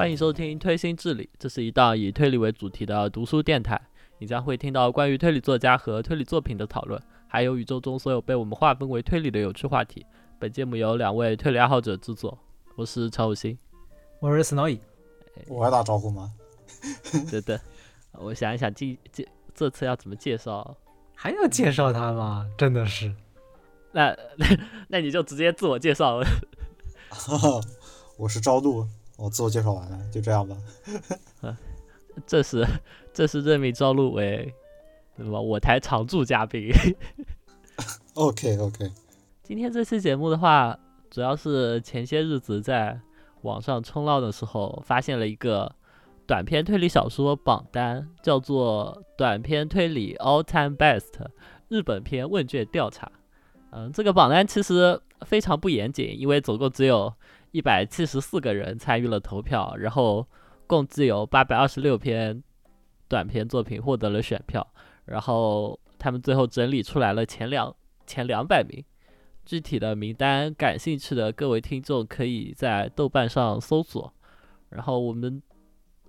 欢迎收听《推心置理》，这是一档以推理为主题的读书电台。你将会听到关于推理作家和推理作品的讨论，还有宇宙中所有被我们划分为推理的有趣话题。本节目由两位推理爱好者制作，我是曹五星，我是 Snowy。我要打招呼吗？对对，我想一想，这这这次要怎么介绍？还要介绍他吗？真的是。那 那那你就直接自我介绍。我是朝露，我自我介绍完了，就这样吧。这是这是任命赵露为什么我台常驻嘉宾。OK OK，今天这期节目的话，主要是前些日子在网上冲浪的时候，发现了一个短篇推理小说榜单，叫做《短篇推理 All Time Best》日本篇问卷调查。嗯，这个榜单其实非常不严谨，因为总共只有一百七十四个人参与了投票，然后共计有八百二十六篇短篇作品获得了选票，然后他们最后整理出来了前两前两百名。具体的名单，感兴趣的各位听众可以在豆瓣上搜索。然后我们，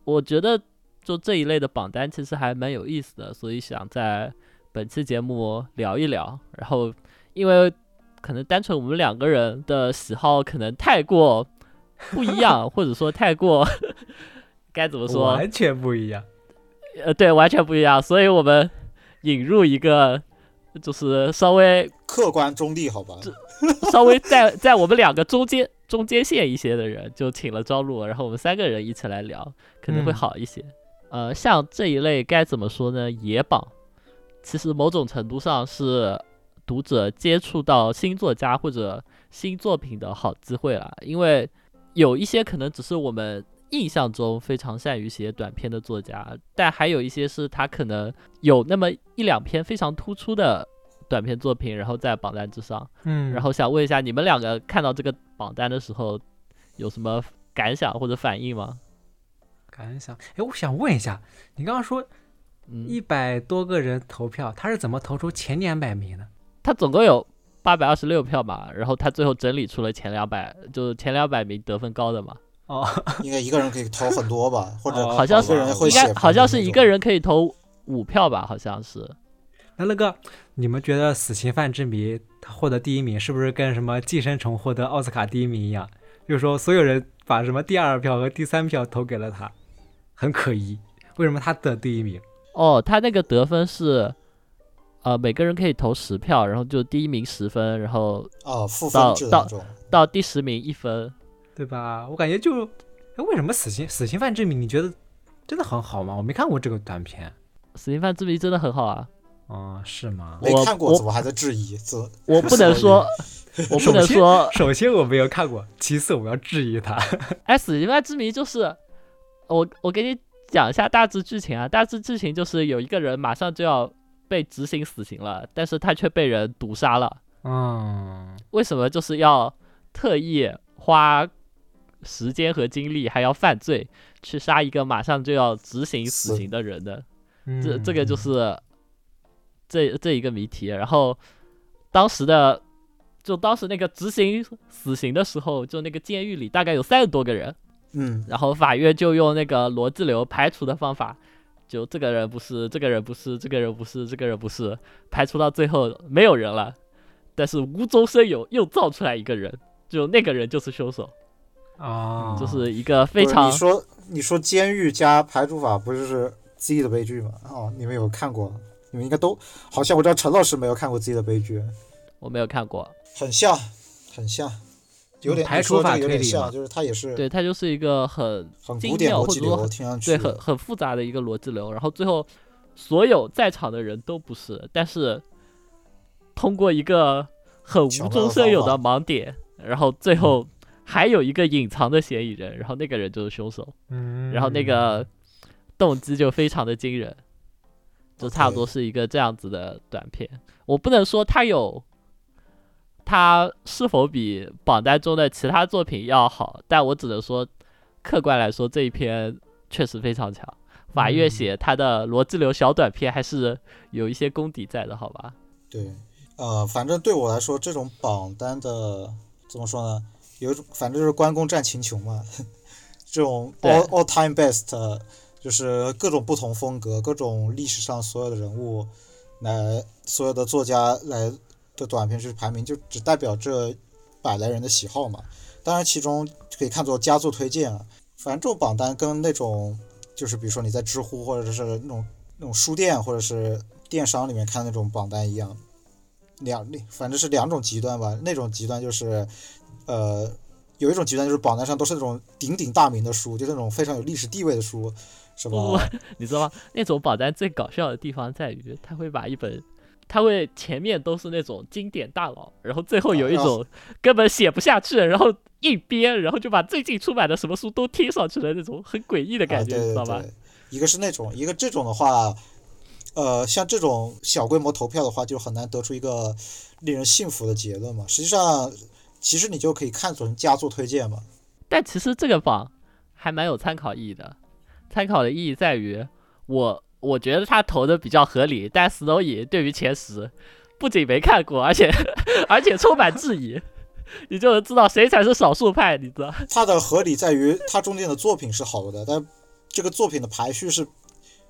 我觉得就这一类的榜单其实还蛮有意思的，所以想在本期节目聊一聊。然后，因为可能单纯我们两个人的喜好可能太过不一样，或者说太过该怎么说？完全不一样。呃，对，完全不一样。所以我们引入一个，就是稍微客观中立，好吧？稍微在在我们两个中间中间线一些的人，就请了朝露，然后我们三个人一起来聊，可能会嗯好一些。呃，像这一类该怎么说呢？野榜，其实某种程度上是读者接触到新作家或者新作品的好机会了，因为有一些可能只是我们印象中非常善于写短篇的作家，但还有一些是他可能有那么一两篇非常突出的短篇作品，然后在榜单之上。嗯，然后想问一下，你们两个看到这个榜单的时候，有什么感想或者反应吗？感想，哎，我想问一下，你刚刚说嗯，一百多个人投票，他是怎么投出前两百名的？他总共有八百二十六票嘛，然后他最后整理出了前两百，就是前两百名得分高的嘛，哦，应该一个人可以投很多吧，或者哦好像是人会应该好像是一个人可以投五票吧，好像是。那那个，你们觉得《死刑犯之谜》他获得第一名，是不是跟什么《寄生虫》获得奥斯卡第一名一样？就是说，所有人把什么第二票和第三票投给了他，很可疑。为什么他得第一名？哦，他那个得分是，呃，每个人可以投十票，然后就第一名十分，然后哦负到分制到。到第十名一分。对吧？我感觉就，哎，为什么死刑死刑犯之谜你觉得真的很好吗？我没看过这个短片。死刑犯之谜真的很好啊，哦，是吗？我没看过，我怎么还在质疑？这我不能说，我不能说首先我没有看过，其次我要质疑他。哎，死刑犯之谜就是我我给你讲一下大致剧情啊，大致剧情就是有一个人马上就要被执行死刑了，但是他却被人毒杀了。嗯，为什么？就是要特意花时间和精力，还要犯罪去杀一个马上就要执行死死刑的人呢。嗯这这个就是这这一个谜题。然后当时的就当时那个执行死刑的时候，就那个监狱里大概有三十多个人。嗯，然后法院就用那个逻辑流排除的方法，就这个人不是，这个人不是，这个人不是，这个人不是，排除到最后没有人了，但是无中生有，又造出来一个人，就那个人就是凶手，哦，就是一个非常你说你说监狱加排除法不就是《Z》的悲剧吗？哦，你们有看过？你们应该都好像我知道陈老师没有看过《Z》的悲剧，我没有看过，很像，很像，有点排除法推理嘛。像，就是它也是对，它就是一个很很精古典逻辑妙或者说流，听上去对很很复杂的一个逻辑流，然后最后所有在场的人都不是，但是通过一个很无中生有的盲点，然后最后还有一个隐藏的嫌疑人，然后那个人就是凶手，嗯，然后那个动机就非常的惊人，就差不多是一个这样子的短片。我不能说它有，它是否比榜单中的其他作品要好，但我只能说，客观来说这一篇确实非常强。法院嗯写他的逻辑流小短片还是有一些功底在的，好吧？对，呃，反正对我来说，这种榜单的怎么说呢？有一种，反正就是关公战秦琼嘛，这种 all all time best，就是各种不同风格、各种历史上所有的人物来所有的作家来的短片去排名，就只代表这百来人的喜好嘛。当然，其中可以看作佳作推荐啊。反正这种榜单跟那种就是比如说你在知乎或者是那种那种书店或者是电商里面看那种榜单一样，两那反正是两种极端吧。那种极端就是呃。有一种极端就是榜单上都是那种鼎鼎大名的书，就那种非常有历史地位的书，是吧？你知道吗？那种榜单最搞笑的地方在于，他会把一本，他会前面都是那种经典大佬，然后最后有一种根本写不下去，然后硬编，然后就把最近出版的什么书都贴上去的，那种很诡异的感觉，啊、对知道吧？一个是那种，一个这种的话，呃，像这种小规模投票的话，就很难得出一个令人信服的结论嘛。实际上。其实你就可以看作佳作推荐嘛，但其实这个榜还蛮有参考意义的。参考的意义在于，我我觉得他投的比较合理，但 Snowy 对于前十不仅没看过，而且而且充满质疑，你就能知道谁才是少数派，你知道？他的合理在于他中间的作品是好的，但这个作品的排序是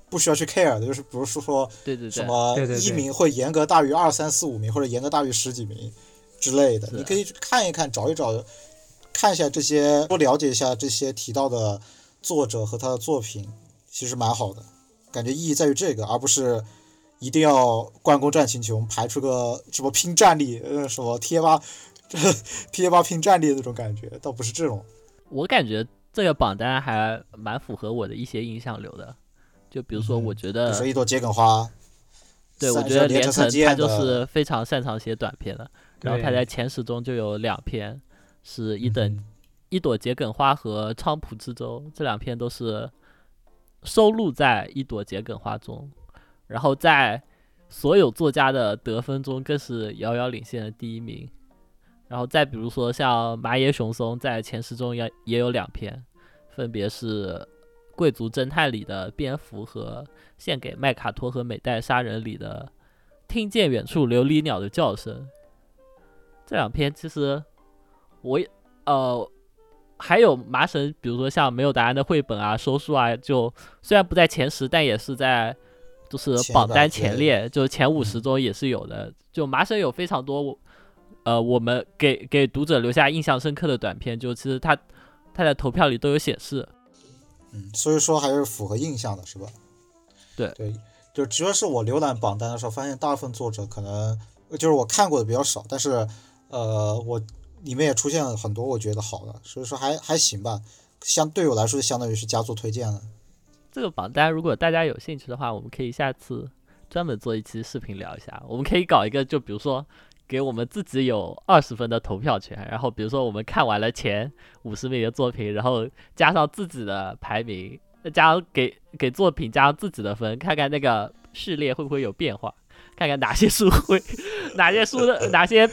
不需要去 care 的，就是比如说说对对对，什么一名会严格大于二三四五名，或者严格大于十几名。之类的，你可以去看一看，找一找，看一下这些，多了解一下这些提到的作者和他的作品，其实蛮好的。感觉意义在于这个，而不是一定要关公战秦琼，排出个什么拼战力，呃，什么贴吧，贴吧拼战力那种感觉，倒不是这种。我感觉这个榜单还蛮符合我的一些印象流的，就比如说，我觉得，一朵桔梗花，对我觉得连城他就是非常擅长写短篇的。然后他在前十中就有两篇，是一等、嗯、一朵桔梗花和菖蒲之舟，这两篇都是收录在一朵桔梗花中。然后在所有作家的得分中，更是遥遥领先的第一名。然后再比如说像麻野雄松，在前十中也也有两篇，分别是《贵族侦探》里的蝙蝠和《献给麦卡托和美代杀人》里的《听见远处琉璃鸟的叫声》。这两篇其实我也呃还有麻神，比如说像没有答案的绘本啊、收书啊，就虽然不在前十，但也是在就是榜单前列，就前五十中也是有的。就麻神有非常多呃我们给给读者留下印象深刻的短片，就其实他他在投票里都有显示。嗯，所以说还是符合印象的，是吧？对对，就主要是我浏览榜单的时候，发现大部分作者可能就是我看过的比较少，但是。呃，我里面也出现了很多我觉得好的，所以说还还行吧。相对我来说就，相当于是佳作推荐了。这个榜单如果大家有兴趣的话，我们可以下次专门做一期视频聊一下。我们可以搞一个，就比如说给我们自己有二十分的投票权，然后比如说我们看完了前五十名的作品，然后加上自己的排名，加给给作品加上自己的分，看看那个序列会不会有变化，看看哪些书会 哪些书的哪些。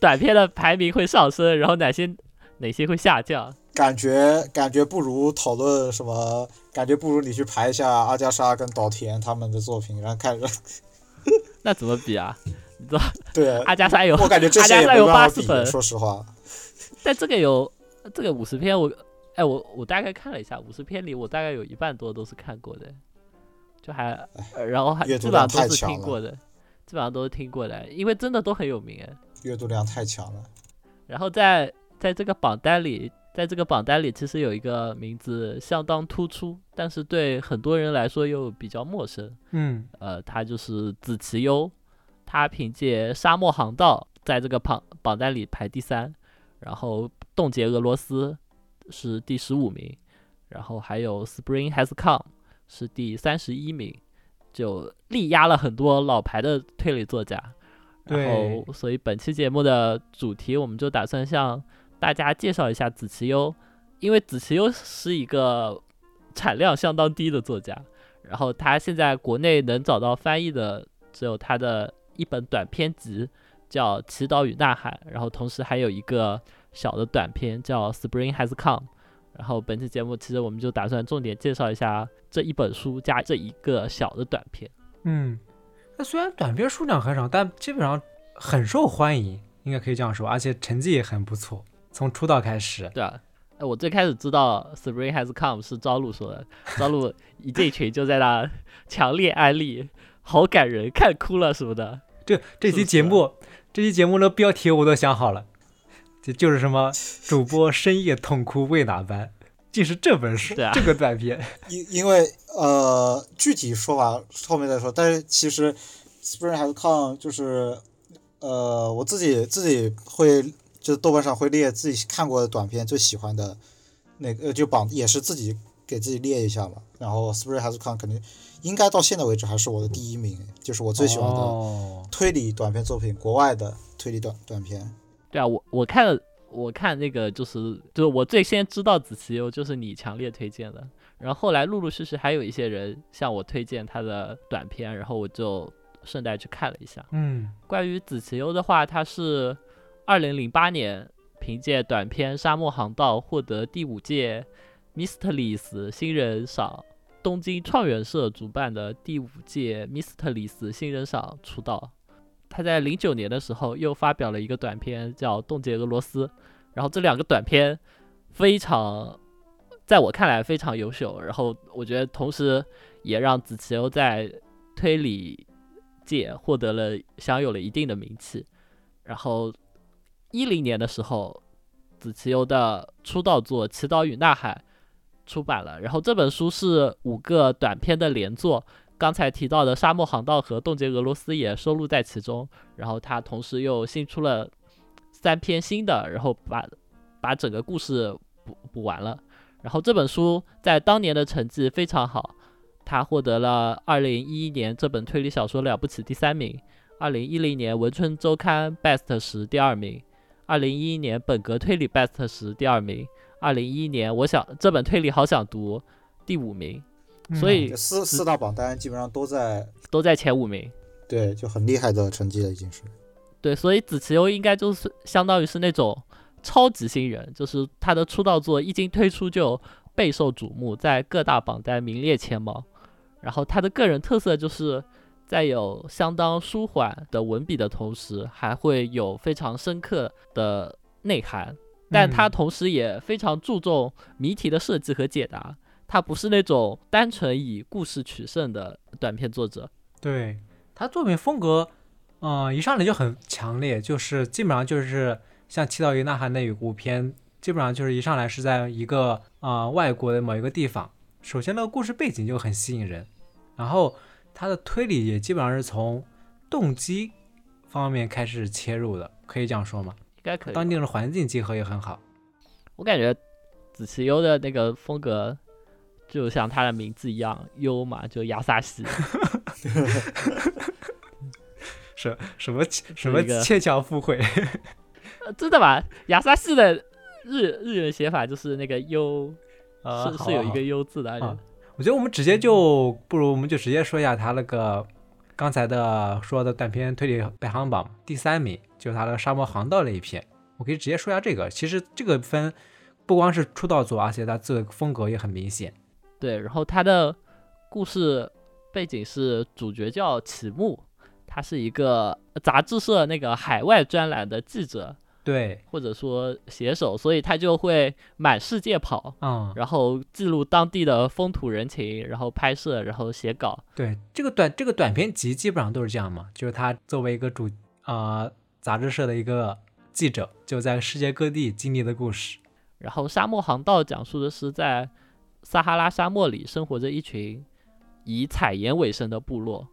短片的排名会上升，然后哪些哪些会下降？感觉感觉不如讨论什么？感觉不如你去排一下阿加莎跟岛田他们的作品，然后看着。那怎么比啊？你知道？对，阿加莎有，我感觉这阿加莎有八十比分。说实话，但这个有这个五十篇，我哎我我大概看了一下，五十篇里我大概有一半多都是看过的，就还然后还基本上都是听过的，基本上都是听过的，因为真的都很有名哎。阅读量太强了，然后在在这个榜单里，在这个榜单里，其实有一个名字相当突出，但是对很多人来说又比较陌生。嗯，呃，他就是子奇优，他凭借《沙漠航道》在这个榜榜单里排第三，然后《冻结俄罗斯》是第十五名，然后还有《Spring Has Come》是第三十一名，就力压了很多老牌的推理作家。然后，所以本期节目的主题，我们就打算向大家介绍一下子奇优，因为子奇优是一个产量相当低的作家，然后他现在国内能找到翻译的只有他的一本短篇集，叫《祈祷与呐喊》，然后同时还有一个小的短篇叫《Spring Has Come》，然后本期节目其实我们就打算重点介绍一下这一本书加这一个小的短篇。嗯。那虽然短片数量很少，但基本上很受欢迎，应该可以这样说，而且成绩也很不错。从出道开始，对啊，哎我最开始知道 Spring Has Come 是朝露说的，朝露一进群就在那强烈安利，好感人，看哭了什么的。这这期节目，这期节目的标题我都想好了，就就是什么主播深夜痛哭为哪般，就是这本书、对啊这个短片。因因为呃具体说法后面再说，但是其实 Spring Has Come 就是呃我自己自己会就是豆瓣上会列自己看过的短片最喜欢的那个呃就榜也是自己给自己列一下嘛，然后 Spring Has Come 肯定应该到现在为止还是我的第一名，就是我最喜欢的哦，推理短片作品，国外的推理短短片。对啊，我我看了，我看那个就是就是我最先知道子琪优就是你强烈推荐的，然后后来陆陆续续还有一些人向我推荐他的短片，然后我就顺带去看了一下。嗯关于子琪优的话，他是二零零八年凭借短片《沙漠航道》获得第五届 Mysteries 新人赏，东京创元社主办的第五届 Mysteries 新人赏出道。他在零九年的时候又发表了一个短片叫《冻结俄罗斯》，然后这两个短片非常，在我看来非常优秀，然后我觉得同时也让子琪优在推理界获得了享有了一定的名气。然后一零年的时候，子琪优的出道作《祈祷与呐喊》出版了，然后这本书是五个短片的连作。刚才提到的《沙漠航道》和《冻结俄罗斯》也收录在其中，然后他同时又新出了三篇新的，然后把把整个故事补补完了。然后这本书在当年的成绩非常好，他获得了二零一一年这本推理小说了不起第三名，二零一零年文春周刊 Best 十第二名，二零一一年本格推理 Best 十第二名，二零一一年我想这本推理好想读第五名，所以四四大榜单基本上都在都在前五名。对，就很厉害的成绩了，已经是。对，所以子琪优应该就是相当于是那种超级新人，就是他的出道作一经推出就备受瞩目，在各大榜单名列前茅。然后他的个人特色就是在有相当舒缓的文笔的同时，还会有非常深刻的内涵，但他嗯同时也非常注重谜题的设计和解答。他不是那种单纯以故事取胜的短篇作者。对他作品风格，嗯、一上来就很强烈，就是基本上就是像《祈祷与呐喊》那部片，基本上就是一上来是在一个啊、外国的某一个地方，首先那个故事背景就很吸引人，然后他的推理也基本上是从动机方面开始切入的，可以这样说吗？应该可以。当地的环境结合也很好。我感觉子琪优的那个风格，就像他的名字一样，优嘛，就亚萨西。什什么什么牵强附会？呃真的吗？亚萨西的日日语写法就是那个优，呃，是是有一个优字的。我觉得我们直接就不如我们就直接说一下他那个刚才的说的短篇推理排行榜第三名，就是他的沙漠航道那一篇。我可以直接说一下这个。其实这个分不光是出道组，而且他这个风格也很明显。对，然后他的故事背景是主角叫启木，他是一个杂志社那个海外专栏的记者对，或者说写手，所以他就会满世界跑，嗯，然后记录当地的风土人情，然后拍摄，然后写稿。对，这个短这个短篇集基本上都是这样嘛，就是他作为一个主啊、呃杂志社的一个记者，就在世界各地经历的故事。然后《沙漠航道》讲述的是在撒哈拉沙漠里生活着一群以采盐为生的部落，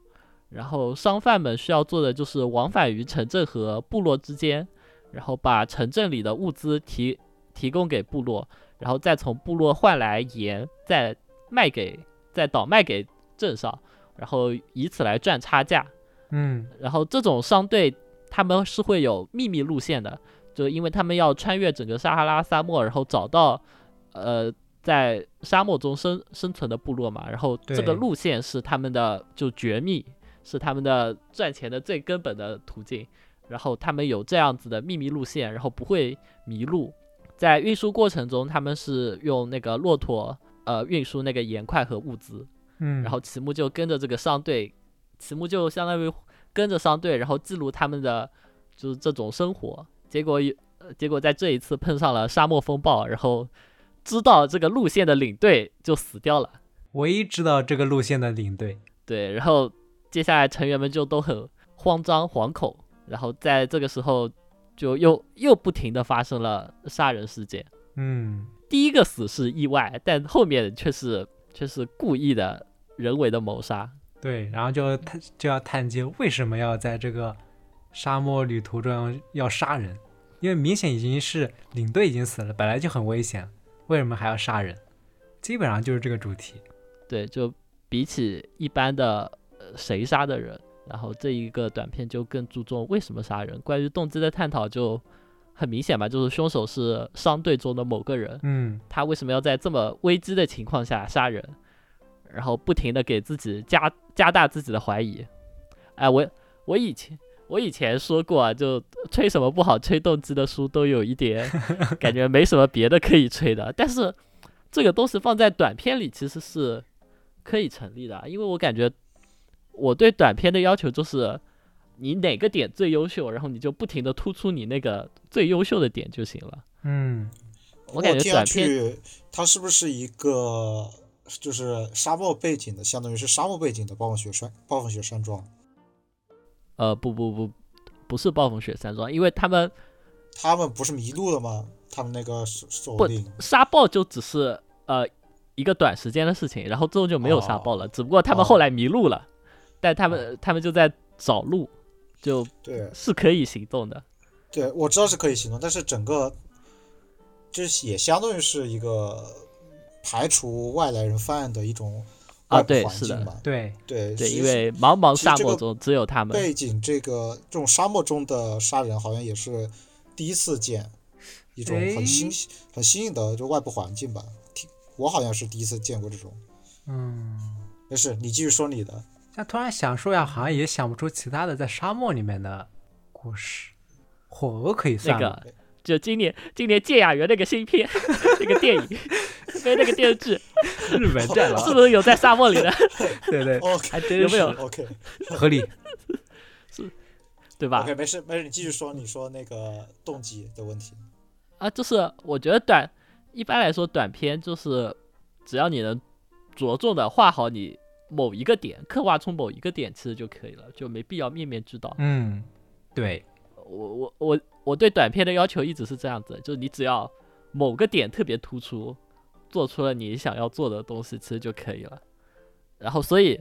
然后商贩们需要做的就是往返于城镇和部落之间，然后把城镇里的物资提提供给部落，然后再从部落换来盐，再卖给再倒卖给镇上，然后以此来赚差价。嗯，然后这种商队他们是会有秘密路线的，就因为他们要穿越整个撒哈拉沙漠，然后找到呃在沙漠中生生存的部落嘛，然后这个路线是他们的就绝密，是他们的赚钱的最根本的途径。然后他们有这样子的秘密路线，然后不会迷路。在运输过程中，他们是用那个骆驼呃运输那个盐块和物资，嗯，然后齐木就跟着这个商队，齐木就相当于跟着商队，然后记录他们的就是这种生活。结果有，呃结果在这一次碰上了沙漠风暴，然后知道这个路线的领队就死掉了。唯一知道这个路线的领队，对，然后接下来成员们就都很慌张惶恐，然后在这个时候就又又不停的发生了杀人事件。嗯，第一个死是意外，但后面却是却是故意的人为的谋杀。对，然后就探就要探究为什么要在这个沙漠旅途中要杀人，因为明显已经是领队已经死了，本来就很危险，为什么还要杀人？基本上就是这个主题。对，就比起一般的呃谁杀的人，然后这一个短片就更注重为什么杀人，关于动机的探讨就很明显吧，就是凶手是商队中的某个人，嗯，他为什么要在这么危机的情况下杀人，然后不停的给自己加加大自己的怀疑。哎，我我以前我以前说过啊，就吹什么不好吹动机的书都有一点 感觉没什么别的可以吹的，但是这个东西放在短片里其实是可以成立的，因为我感觉我对短片的要求就是。你哪个点最优秀，然后你就不停的突出你那个最优秀的点就行了。嗯，我感觉短片它是不是一个就是沙漠背景的，相当于是沙漠背景的暴风雪山暴风雪山庄？呃，不不不，不是暴风雪山庄，因为他们他们不是迷路了吗？他们那个首首不领沙暴就只是呃一个短时间的事情，然后之后就没有沙暴了，哦只不过他们哦后来迷路了，但他们、他们就在找路，就对是可以行动的。对，我知道是可以行动，但是整个就是也相当于是一个排除外来人犯案的一种啊对是的。对，对对，因为茫茫沙漠中只有他们。背景这个这种沙漠中的杀人好像也是第一次见一种很新很新颖的就外部环境吧。听我好像是第一次见过这种。嗯，没事，你继续说你的。但突然想说呀，好像也想不出其他的在沙漠里面的故事。火鹅可以算就今年今年芥雅园那个新片 那个电影，跟那个电视剧，日本战狼，是不是有在沙漠里的？对对，OK 还真是有没有 OK 合理是。对吧 OK，没事没事，你继续说你说那个动机的问题。啊，就是我觉得短，一般来说短片就是只要你能着重的画好你某一个点，刻画出某一个点，其实就可以了，就没必要面面俱到。嗯，对，我我我我对短片的要求一直是这样子，就是你只要某个点特别突出，做出了你想要做的东西，其实就可以了。然后，所以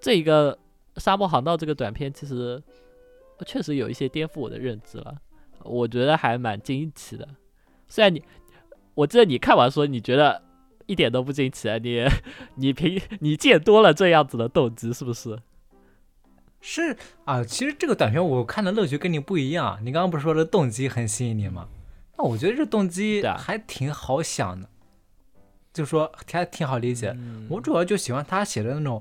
这个《沙漠航道》这个短片，其实确实有一些颠覆我的认知了，我觉得还蛮惊奇的。虽然你，我记得你看完说你觉得一点都不惊奇啊，你 你平你见多了这样子的动机，是不是？是啊，其实这个短片我看的乐趣跟你不一样。你刚刚不是说这动机很吸引你吗？那我觉得这动机还挺好想的，就说还挺好理解。嗯我主要就喜欢他写的那种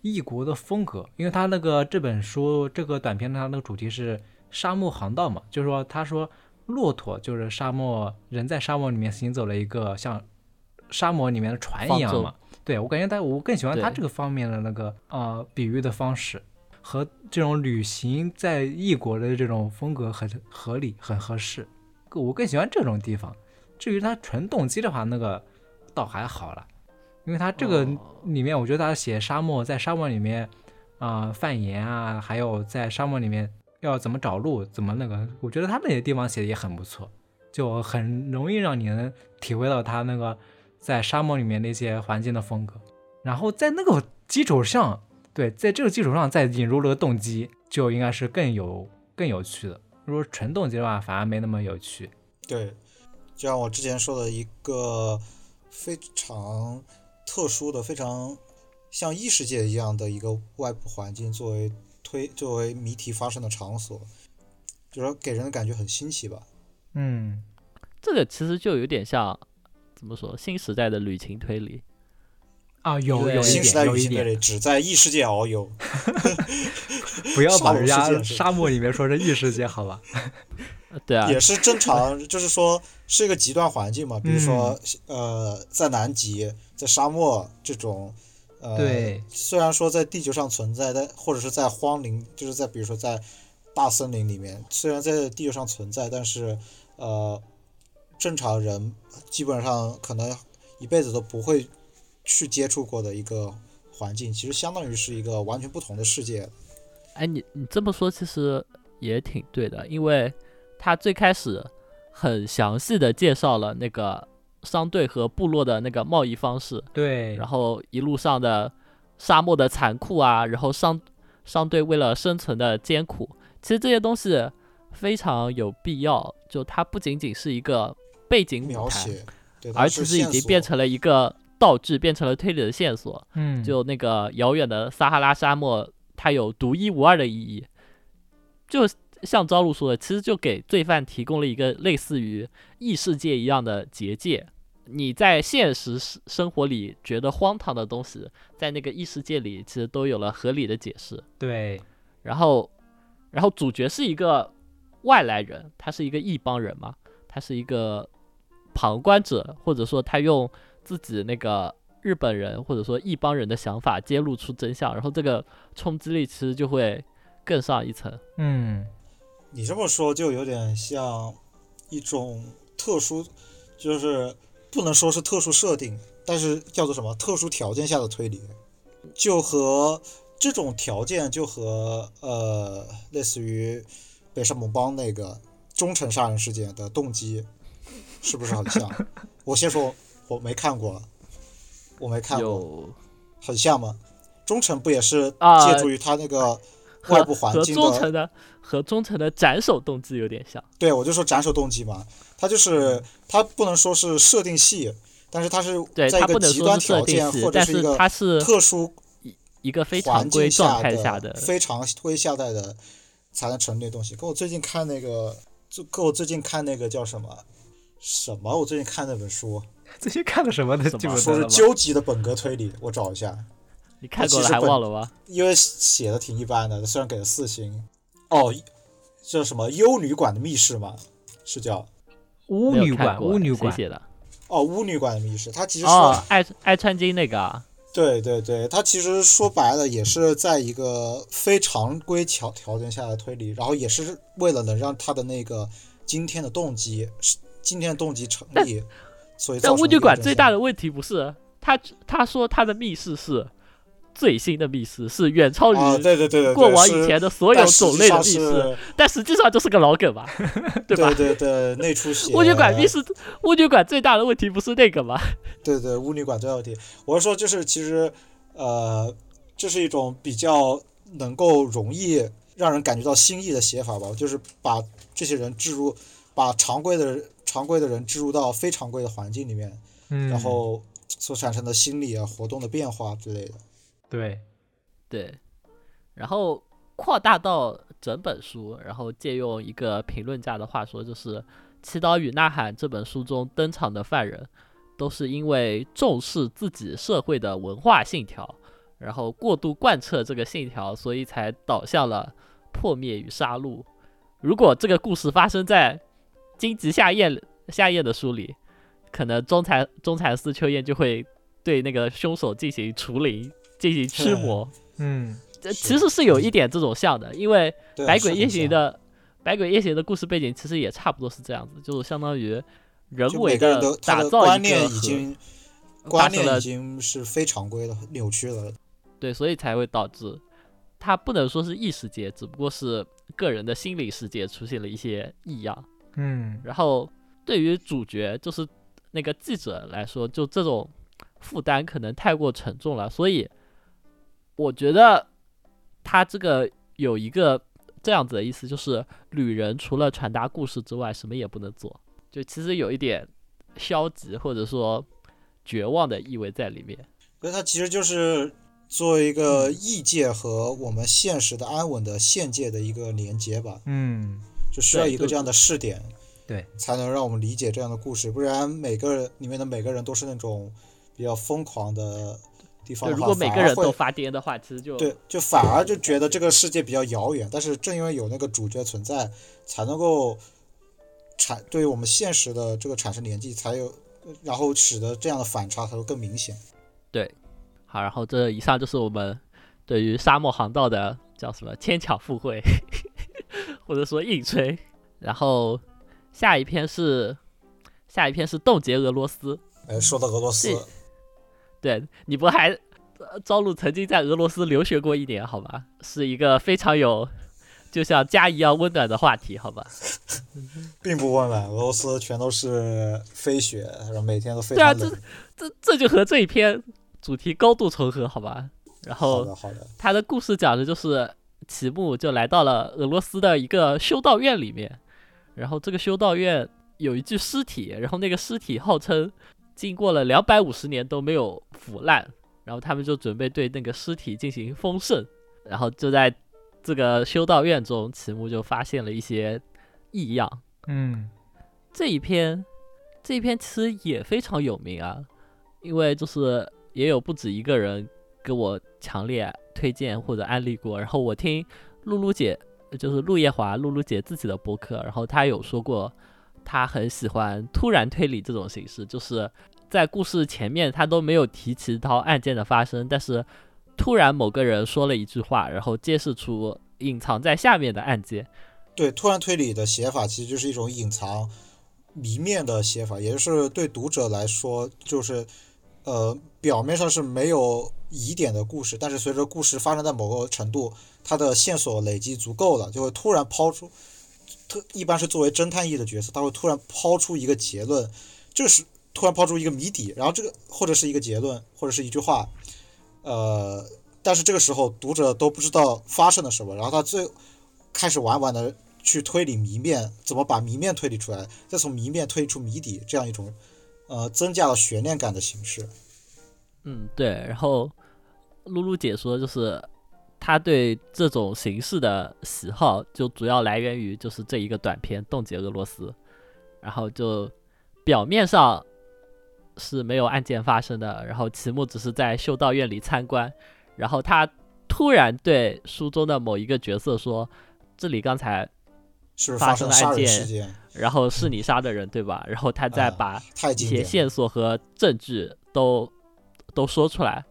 异国的风格，因为他那个这本书这个短片它那个主题是沙漠航道嘛，就是说他说骆驼就是沙漠人在沙漠里面行走了一个像沙漠里面的船一样嘛。对我感觉他我更喜欢他这个方面的那个呃比喻的方式。和这种旅行在异国的这种风格很合理，很合适。我更喜欢这种地方。至于它纯动机的话，那个倒还好了，因为它这个哦里面，我觉得他写沙漠，在沙漠里面啊、泛盐啊，还有在沙漠里面要怎么找路，怎么那个，我觉得他那些地方写的也很不错，就很容易让你能体会到他那个在沙漠里面那些环境的风格。然后在那个基础上，对，在这个基础上再引入了个动机，就应该是更有更有趣的。如果纯动机的话，反而没那么有趣。对，就像我之前说的一个非常特殊的、非常像异世界一样的一个外部环境作为推作为谜题发生的场所，就是说给人的感觉很新奇吧。嗯，这个其实就有点像怎么说新时代的旅行推理。啊，有有一新时代点，有一点，只在异世界遨游。不要把沙漠人家沙漠里面说成异世界，好吧？呃 对啊，也是正常，就是说是一个极端环境嘛，比如说、呃，在南极，在沙漠这种，呃，对，虽然说在地球上存在，但或者是在荒林，就是在比如说在大森林里面，虽然在地球上存在，但是呃，正常人基本上可能一辈子都不会去接触过的一个环境，其实相当于是一个完全不同的世界。哎，你你这么说其实也挺对的，因为他最开始很详细的介绍了那个商队和部落的那个贸易方式，对，然后一路上的沙漠的残酷啊，然后商商队为了生存的艰苦，其实这些东西非常有必要。就它不仅仅是一个背景，描写，对，而且其实已经变成了一个道具，变成了推理的线索。嗯，就那个遥远的撒哈拉沙漠，它有独一无二的意义。就像朝露说的，其实就给罪犯提供了一个类似于异世界一样的结界。你在现实生生活里觉得荒唐的东西，在那个异世界里其实都有了合理的解释。对，然后，然后主角是一个外来人，他是一个异邦人嘛，他是一个旁观者，或者说他用自己那个日本人或者说一帮人的想法揭露出真相，然后这个冲击力其实就会更上一层。嗯，你这么说就有点像一种特殊，就是不能说是特殊设定，但是叫做什么特殊条件下的推理，就和这种条件就和呃类似于北上蒙邦那个忠诚杀人事件的动机是不是很像？我先说我没看过，我没看过，很像吗？忠诚不也是啊借助于他那个外部环和境的忠诚的和忠诚的斩首动机有点像。对，我就说斩首动机嘛，他就是他不能说是设定系，但是他是，在一个极端条件，但是或者是一个特殊一个非常环规境状态下的非常规下带的才能成立的东西。跟我最近看那个，就跟我最近看那个叫什么什么，我最近看那本书，最近看了什么的什说是？究极的本格推理，我找一下，你看过了还其实本忘了吗？因为写的挺一般的，虽然给了四星。哦，这什么幽女馆的密室嘛，是叫巫女馆，巫女馆，写的？哦巫女馆的密室，它其实说。哦，爱爱川金那个啊，对对对，它其实说白了也是在一个非常规条条件下的推理，然后也是为了能让他的那个今天的动机是今天的动机成立，所以但巫女馆最大的问题不是他他说他的密室是最新的密室，是远超啊，于对对对对，过往以前的所有种类的密室，是但实际上就是个老梗吧，对吧？对对对，内出血。巫女馆密室，巫女馆最大的问题不是那个吗？对对，巫女馆最大问题，我是说就是其实呃，这是一种比较能够容易让人感觉到新意的写法吧，就是把这些人置入，把常规的常规的人置入到非常规的环境里面，嗯，然后所产生的心理啊、活动的变化之类的。对，对，然后扩大到整本书，然后借用一个评论家的话说，就是《祈祷与呐喊》这本书中登场的犯人，都是因为重视自己社会的文化信条，然后过度贯彻这个信条，所以才导向了破灭与杀戮。如果这个故事发生在荆棘夏夜夏夜的书里，可能中才中才司秋彦就会对那个凶手进行除灵，进行驱魔。嗯，这其实是有一点这种像的，因为《百鬼夜行》的《百鬼夜行》的故事背景其实也差不多是这样子，就是相当于人为的打造观念一个核已经 观念已经是非常规的扭曲了。对，所以才会导致它不能说是异世界，只不过是个人的心理世界出现了一些异样。嗯，然后对于主角就是那个记者来说，就这种负担可能太过沉重了，所以我觉得他这个有一个这样子的意思，就是旅人除了传达故事之外，什么也不能做，就其实有一点消极或者说绝望的意味在里面。所以他其实就是作为一个嗯异界和我们现实的安稳的现界的一个连接吧，嗯，就需要一个这样的试点，对，才能让我们理解这样的故事，不然每个人里面的每个人都是那种比较疯狂的地方的话，如果每个人会都发癫的话，其实就对，就反而就觉得这个世界比较遥远，但是正因为有那个主角存在，才能够产对于我们现实的这个产生联系，才有，然后使得这样的反差才会更明显。对好，然后这以上就是我们对于沙漠航道的叫什么牵强附会，或者说硬吹。然后下一篇是下一篇是冻结俄罗斯。哎，说到俄罗斯，对你不还呃朝露曾经在俄罗斯留学过一年，好吧？是一个非常有就像家一样温暖的话题，好吧？并不温暖，俄罗斯全都是飞雪，然后每天都非对啊这。这这就和这一篇主题高度重合，好吧？然后好的，好的，他的故事讲的就是齐木就来到了俄罗斯的一个修道院里面，然后这个修道院有一具尸体，然后那个尸体号称经过了两百五十年都没有腐烂，然后他们就准备对那个尸体进行封盛，然后就在这个修道院中，齐木就发现了一些异样。嗯这一篇，这一篇其实也非常有名啊，因为就是也有不止一个人给我强烈推荐或者安利过。然后我听露露姐，就是陆夜华露露姐自己的播客，然后她有说过，她很喜欢突然推理这种形式，就是在故事前面她都没有提及到案件的发生，但是突然某个人说了一句话，然后揭示出隐藏在下面的案件。对，突然推理的写法其实就是一种隐藏谜面的写法，也就是对读者来说，就是呃表面上是没有疑点的故事，但是随着故事发展到某个程度，它的线索累积足够了，就会突然抛出，特一般是作为侦探役的角色，他会突然抛出一个结论，这是突然抛出一个谜底，然后这个或者是一个结论，或者是一句话，呃，但是这个时候读者都不知道发生了什么，然后他最开始玩玩的去推理谜面，怎么把谜面推理出来，再从谜面推出谜底，这样一种呃增加了悬念感的形式。嗯，对。然后露露姐说，就是她对这种形式的喜好，就主要来源于就是这一个短片《冻结俄罗斯》，然后就表面上是没有案件发生的，然后齐木只是在修道院里参观，然后他突然对书中的某一个角色说：“这里刚才，是发生了案件事件？然后是你杀的人，对吧？”然后他再啊把一些。线索和证据都都说出来，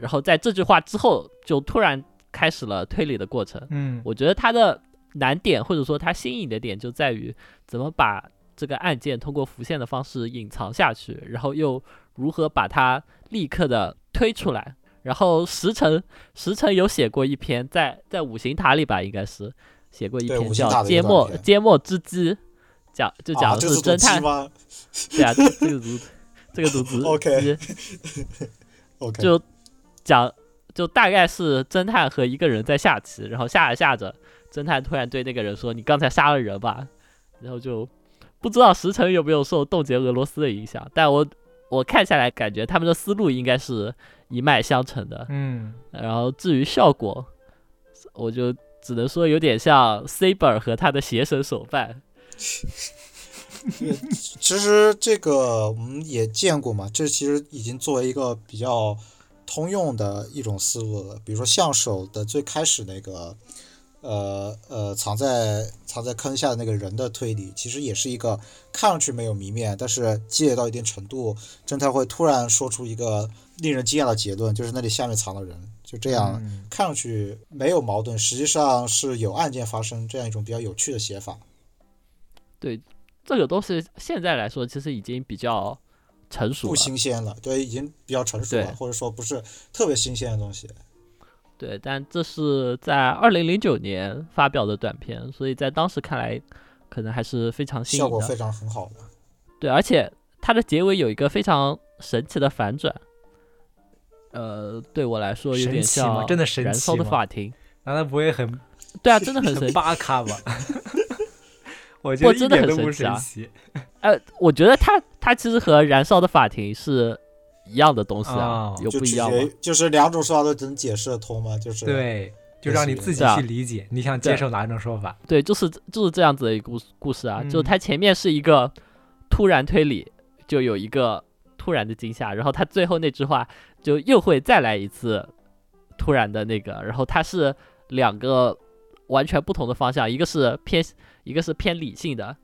然后在这句话之后，就突然开始了推理的过程。嗯我觉得他的难点或者说他新颖的点就在于怎么把这个案件通过浮现的方式隐藏下去，然后又如何把它立刻的推出来。然后石城石城有写过一篇在在五行塔里吧，应该是写过一篇叫《缄默缄默之鸡》，讲就讲啊，的是侦探 对啊，这这个组这个组织 OK？OK，就讲就大概是侦探和一个人在下棋，然后下着下着，侦探突然对那个人说：“你刚才杀了人吧？”然后就不知道石城有没有受冻结俄罗斯的影响，但我我看下来感觉他们的思路应该是一脉相承的。嗯然后至于效果，我就只能说有点像 Saber 和他的邪神手办。其实这个我们也见过嘛，这其实已经作为一个比较通用的一种思路了。比如说相手的最开始那个，呃呃，藏在藏在坑下的那个人的推理，其实也是一个看上去没有谜面，但是积累到一定程度，侦探会突然说出一个令人惊讶的结论，就是那里下面藏了人，就这样。嗯看上去没有矛盾，实际上是有案件发生，这样一种比较有趣的写法。这个东西现在来说其实已经比较成熟不。新鲜了，对，已经比较成熟了，或者说不是特别新鲜的东西。对，但这是在二零零九年发表的短片，所以在当时看来，可能还是非常新颖的。效果非常很好的。对，而且它的结尾有一个非常神奇的反转，呃，对我来说有点像真的神燃烧的法庭。难道不会很对啊，真的很神奇。巴卡吗？我觉不真的得一点都不很神奇呃，我觉得它它其实和燃烧的法庭是一样的东西啊，哦有不一样吗？接就是两种说法都能解释得通吗，就是对，就让你自己去理解，你想接受哪种说法？对，就是就是这样子的一个故故事啊，就是它前面是一个突然推理，就有一个突然的惊吓，然后它最后那句话就又会再来一次突然的那个，然后它是两个完全不同的方向，一个是偏一个是偏理性的，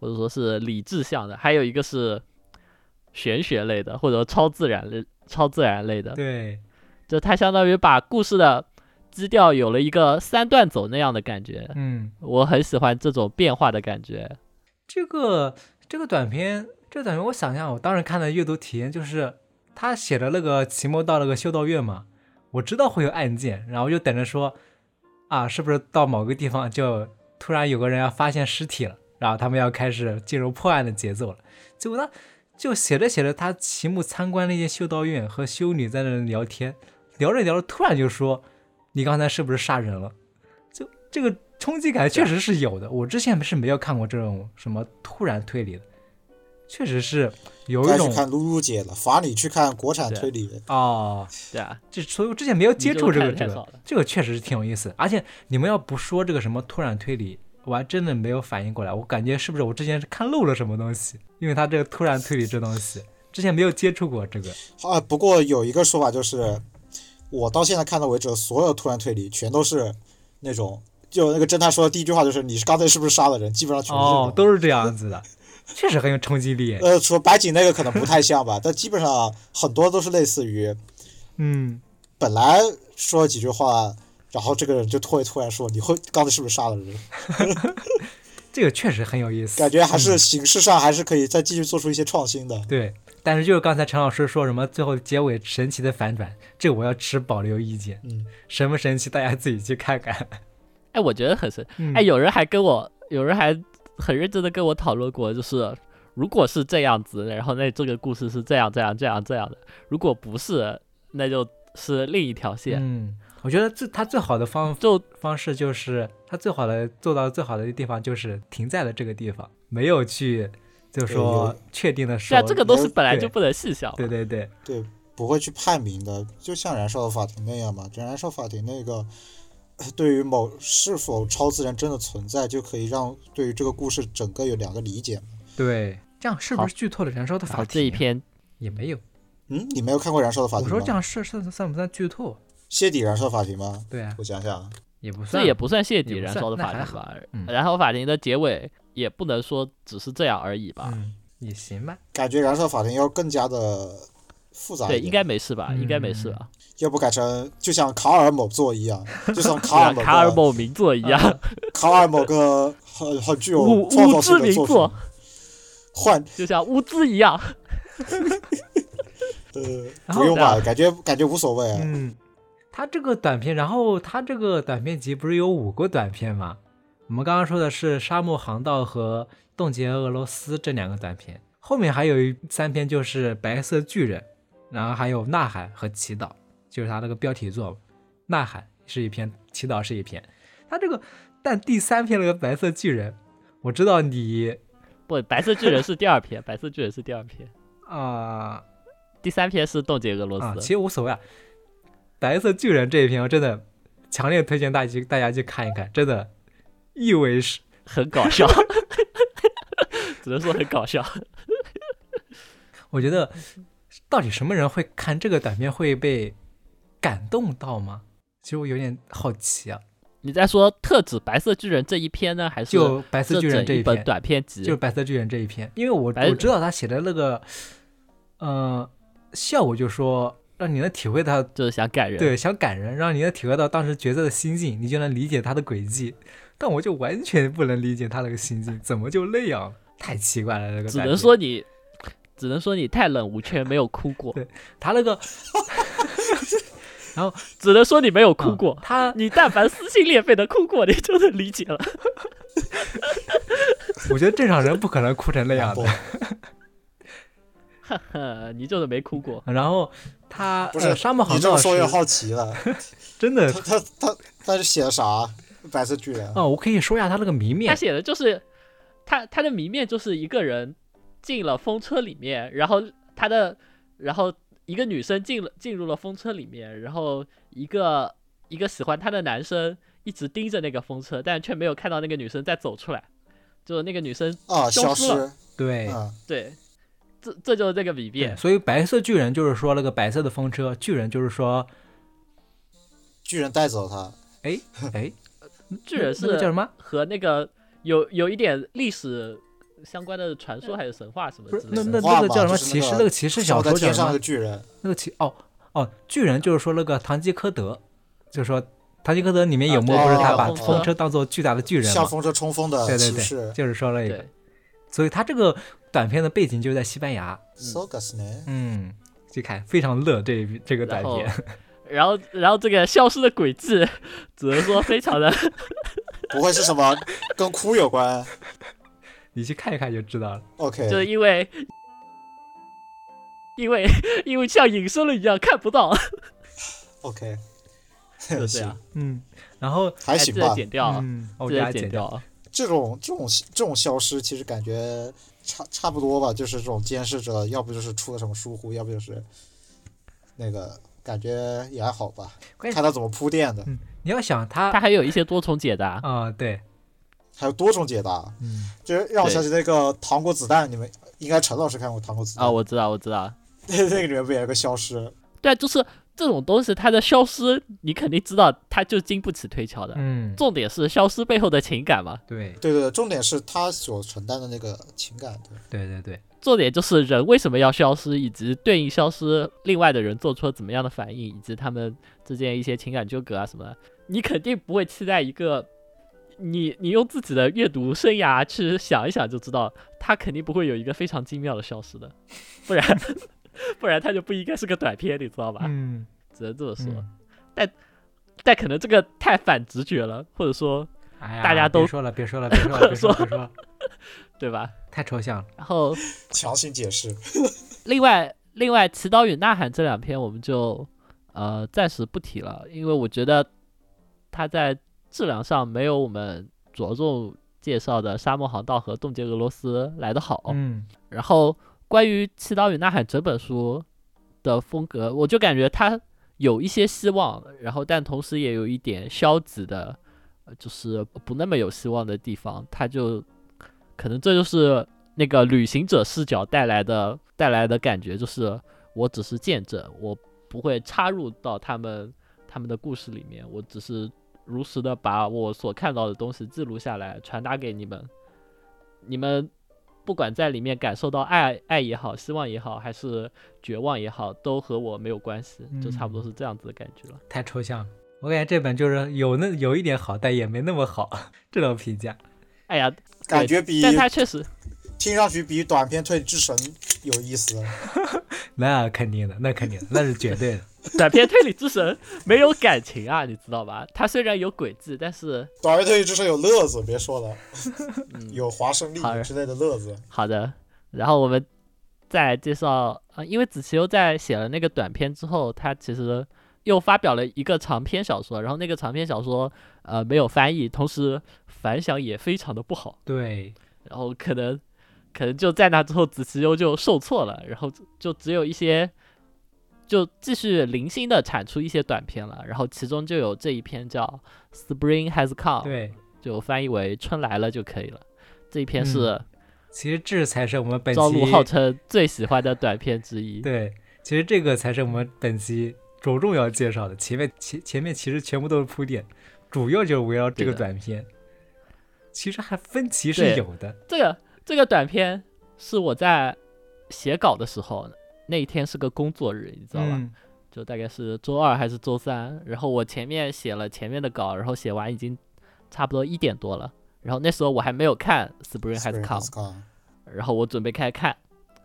或者说是理智向的，还有一个是玄学类的，或者说超自然类超自然类的，对，就它相当于把故事的基调有了一个三段走那样的感觉，嗯，我很喜欢这种变化的感觉。这个这个短片这个短片我想一下，我当时看的阅读体验就是他写的那个期末到那个修道院嘛，我知道会有案件，然后就等着说啊，是不是到某个地方就突然有个人要发现尸体了，然后他们要开始进入破案的节奏了。结果他就写着写着，他期末参观那间修道院和修女在那聊天，聊着聊着突然就说你刚才是不是杀人了？就这个冲击感确实是有的，我之前是没有看过这种什么突然推理的。确实是有一种该去看露露姐了，罚你去看国产推理。哦，对啊，这所以我之前没有接触这个这个这个确实是挺有意思。而且你们要不说这个什么突然推理，我还真的没有反应过来。我感觉是不是我之前是看漏了什么东西？因为他这个突然推理这东西，之前没有接触过这个。啊，不过有一个说法就是，我到现在看到为止，所有突然推理全都是那种，就那个侦探说的第一句话就是你是刚才是不是杀了人，基本上全是。哦，都是这样子的，确实很有冲击力。呃，除了白景那个可能不太像吧，但基本上很多都是类似于嗯，本来说了几句话，然后这个人就突然突然说你会刚才是不是杀了人，这个确实很有意思。感觉还是嗯形式上还是可以再继续做出一些创新的。对，但是就是刚才陈老师说什么最后结尾神奇的反转，这个我要持保留意见。嗯，神不神奇，大家自己去看看。哎，我觉得很神。嗯哎，有人还跟我，有人还很认真的跟我讨论过，就是如果是这样子，然后那这个故事是这样这样这样这样的，如果不是，那就是另一条线。嗯，我觉得最他最好的方就方式就是他最好的做到最好的地方就是停在了这个地方，没有去就说确定的对说啊，这个东西本来就不能细想。对对对，对，不会去判明的，就像《燃烧的法庭》那样嘛。《燃烧法庭》那个，对于某是否超自然真的存在，就可以让对于这个故事整个有两个理解。对，这样是不是剧透了燃烧的法庭？这一篇也没有，嗯，你没有看过《燃烧的法庭》吗？我说这样是算算不算剧透？谢底燃烧法庭吗？对啊，我想想，也不算，这也不算谢底燃烧的法庭吧？嗯然后法庭的结尾也不能说只是这样而已吧？嗯，也行吧。感觉《燃烧法庭》要更加的复杂一对，应该没事吧？应该没事嗯吧？要不改成就像卡尔某作一样，就像卡尔某卡尔某名作一样，卡尔某个很很具有 物创造物性的作质名作品，，换就像乌兹一样。呃不用吧，感觉感觉无所谓啊。嗯，他这个短片，然后他这个短片集不是有五个短片吗？我们刚刚说的是《沙漠航道》和《冻结俄罗斯》这两个短片，后面还有一三篇就是《白色巨人》，然后还有《呐喊》和《祈祷》，就是他那个标题作，《呐喊》是一篇，《祈祷》是一篇。他这个，但第三篇那个《白色巨人》，我知道你不，白色巨人是第二篇，白色巨人是第二篇，啊、第三篇是冻结俄罗啊，斯。其实无所谓啊。白色巨人这一篇，我真的强烈推荐大家去大家去看一看，真的意味是很搞笑，只能说很搞笑。我觉得到底什么人会看这个短片会被感动到吗？其实我有点好奇啊。你在说特指白色巨人这一篇呢，还是就白色巨人这一本短篇集？就是白色巨人这一篇，因为我我知道他写的那个，呃，效果就说让你能体会到就是想感人。对，想感人，让你能体会到当时角色的心境，你就能理解他的轨迹。但我就完全不能理解他那个心境，怎么就那样？太奇怪了，那个只能说你，只能说你太冷无缺，没有哭过。对他那个，只能说你没有哭嗯过。他你但凡撕心裂肺的哭过，你就能理解了。我觉得正常人不可能哭成那样的。呵呵，你就是没哭过。然后他不是呃、沙漠你这航道是么说又好奇了，真的他他他他是写的啥？白色巨人。哦，我可以说一下他那个谜面他，写的就是他他的谜面就是一个人进了风车里面，然后他的然后一个女生进了进入了风车里面，然后一个一个喜欢她的男生一直盯着那个风车，但却没有看到那个女生再走出来，就是那个女生啊，消消失了。对。嗯，对，这这就是这个比变，所以白色巨人就是说那个白色的风车，巨人就是说，巨人带走他。哎哎，巨人是那个叫什么？和那个有有一点历史相关的传说还是神话什么的。那那那个叫什么骑士？那个骑士小说叫什么天上的？巨人。那个骑哦哦，巨人就是说那个唐吉诃德，就是说唐吉诃德里面有啊幕不是他把风风车当做巨大的巨人嘛？向风车冲锋的对对对骑士，就是说了一个。所以他这个短片的背景就在西班牙？嗯，去看非常乐这一这个短片，然后然后这个消失的轨迹，只能说非常的 不会是什么跟哭有关你去看一看就知道了。？OK，就是因为因为因为像隐身了一样看不到，OK，就这样，嗯，然后哎，还行吧。剪掉啊，嗯，我给它剪剪掉啊。这种这种这种消失，其实感觉差差不多吧，就是这种监视者，要不就是出了什么疏忽，要不就是那个感觉也还好吧，看他怎么铺垫的，你要想他他还有一些多重解答，啊、对，还有多种解答，嗯，就是让我想起那个糖果子弹，你们应该陈老师看过糖果子弹啊，我知道，我知道。那那个里面不也有个消失？对，就是这种东西，它的消失，你肯定知道，它就经不起推敲的。嗯，重点是消失背后的情感嘛，对对对对，重点是他所承担的那个情感，对，对对对，重点就是人为什么要消失，以及对应消失另外的人做出了怎么样的反应，以及他们之间一些情感纠葛啊什么的。你肯定不会期待一个，你你用自己的阅读生涯去想一想就知道，他肯定不会有一个非常精妙的消失的，不然 不然他就不应该是个短片，你知道吧？嗯，只能这么说。嗯但可能这个太反直觉了，或者说哎，大家都 别说了，别说了，别说了，别说了，别说，对吧？太抽象了。然后 强行解释。另外另外，《祈祷与呐喊》这两篇我们就呃暂时不提了，因为我觉得他在质量上没有我们着重介绍的《沙漠航道》和《冻结俄罗斯》来得好。嗯然后关于《祈祷与呐喊》整本书的风格，我就感觉它有一些希望，然后但同时也有一点消极的，呃就是不那么有希望的地方。它就可能这就是那个旅行者视角带来的带来的感觉，就是我只是见证，我不会插入到他们他们的故事里面，我只是如实的把我所看到的东西记录下来，传达给你们，你们。不管在里面感受到爱爱也好，希望也好，还是绝望也好，都和我没有关系，就差不多是这样子的感觉了。太抽象了。我感觉这本就是有那有一点好，但也没那么好，这种评价。哎呀，感觉比但它确实，听上去比短篇《退之神有意思。那肯定的，那肯定的，那是绝对的。短篇推理之神没有感情啊，你知道吧？他虽然有诡计，但是短篇推理之神有乐子，别说了，嗯，有华生好丽之类的乐子。好的。然后我们再介绍啊，因为子琪又在写了那个短篇之后，他其实又发表了一个长篇小说，然后那个长篇小说呃没有翻译，同时反响也非常的不好。对，然后可能可能就在那之后，子琪优就受挫了，然后就只有一些就继续零星的产出一些短片了，然后其中就有这一篇叫《Spring Has Come》，对，就翻译为“春来了”就可以了。这一篇是其实这才是我们本赵期露号称最喜欢的短片之一。对，其实这个才是我们本期着重要介绍的。前面前前面其实全部都是铺垫，主要就是围绕这个短片。其实还分歧是有的，这个这个短片是我在写稿的时候，那一天是个工作日，你知道吧？嗯就大概是周二还是周三，然后我前面写了前面的稿，然后写完已经差不多一点多了，然后那时候我还没有看《Spring Has Come 然后我准备开始看，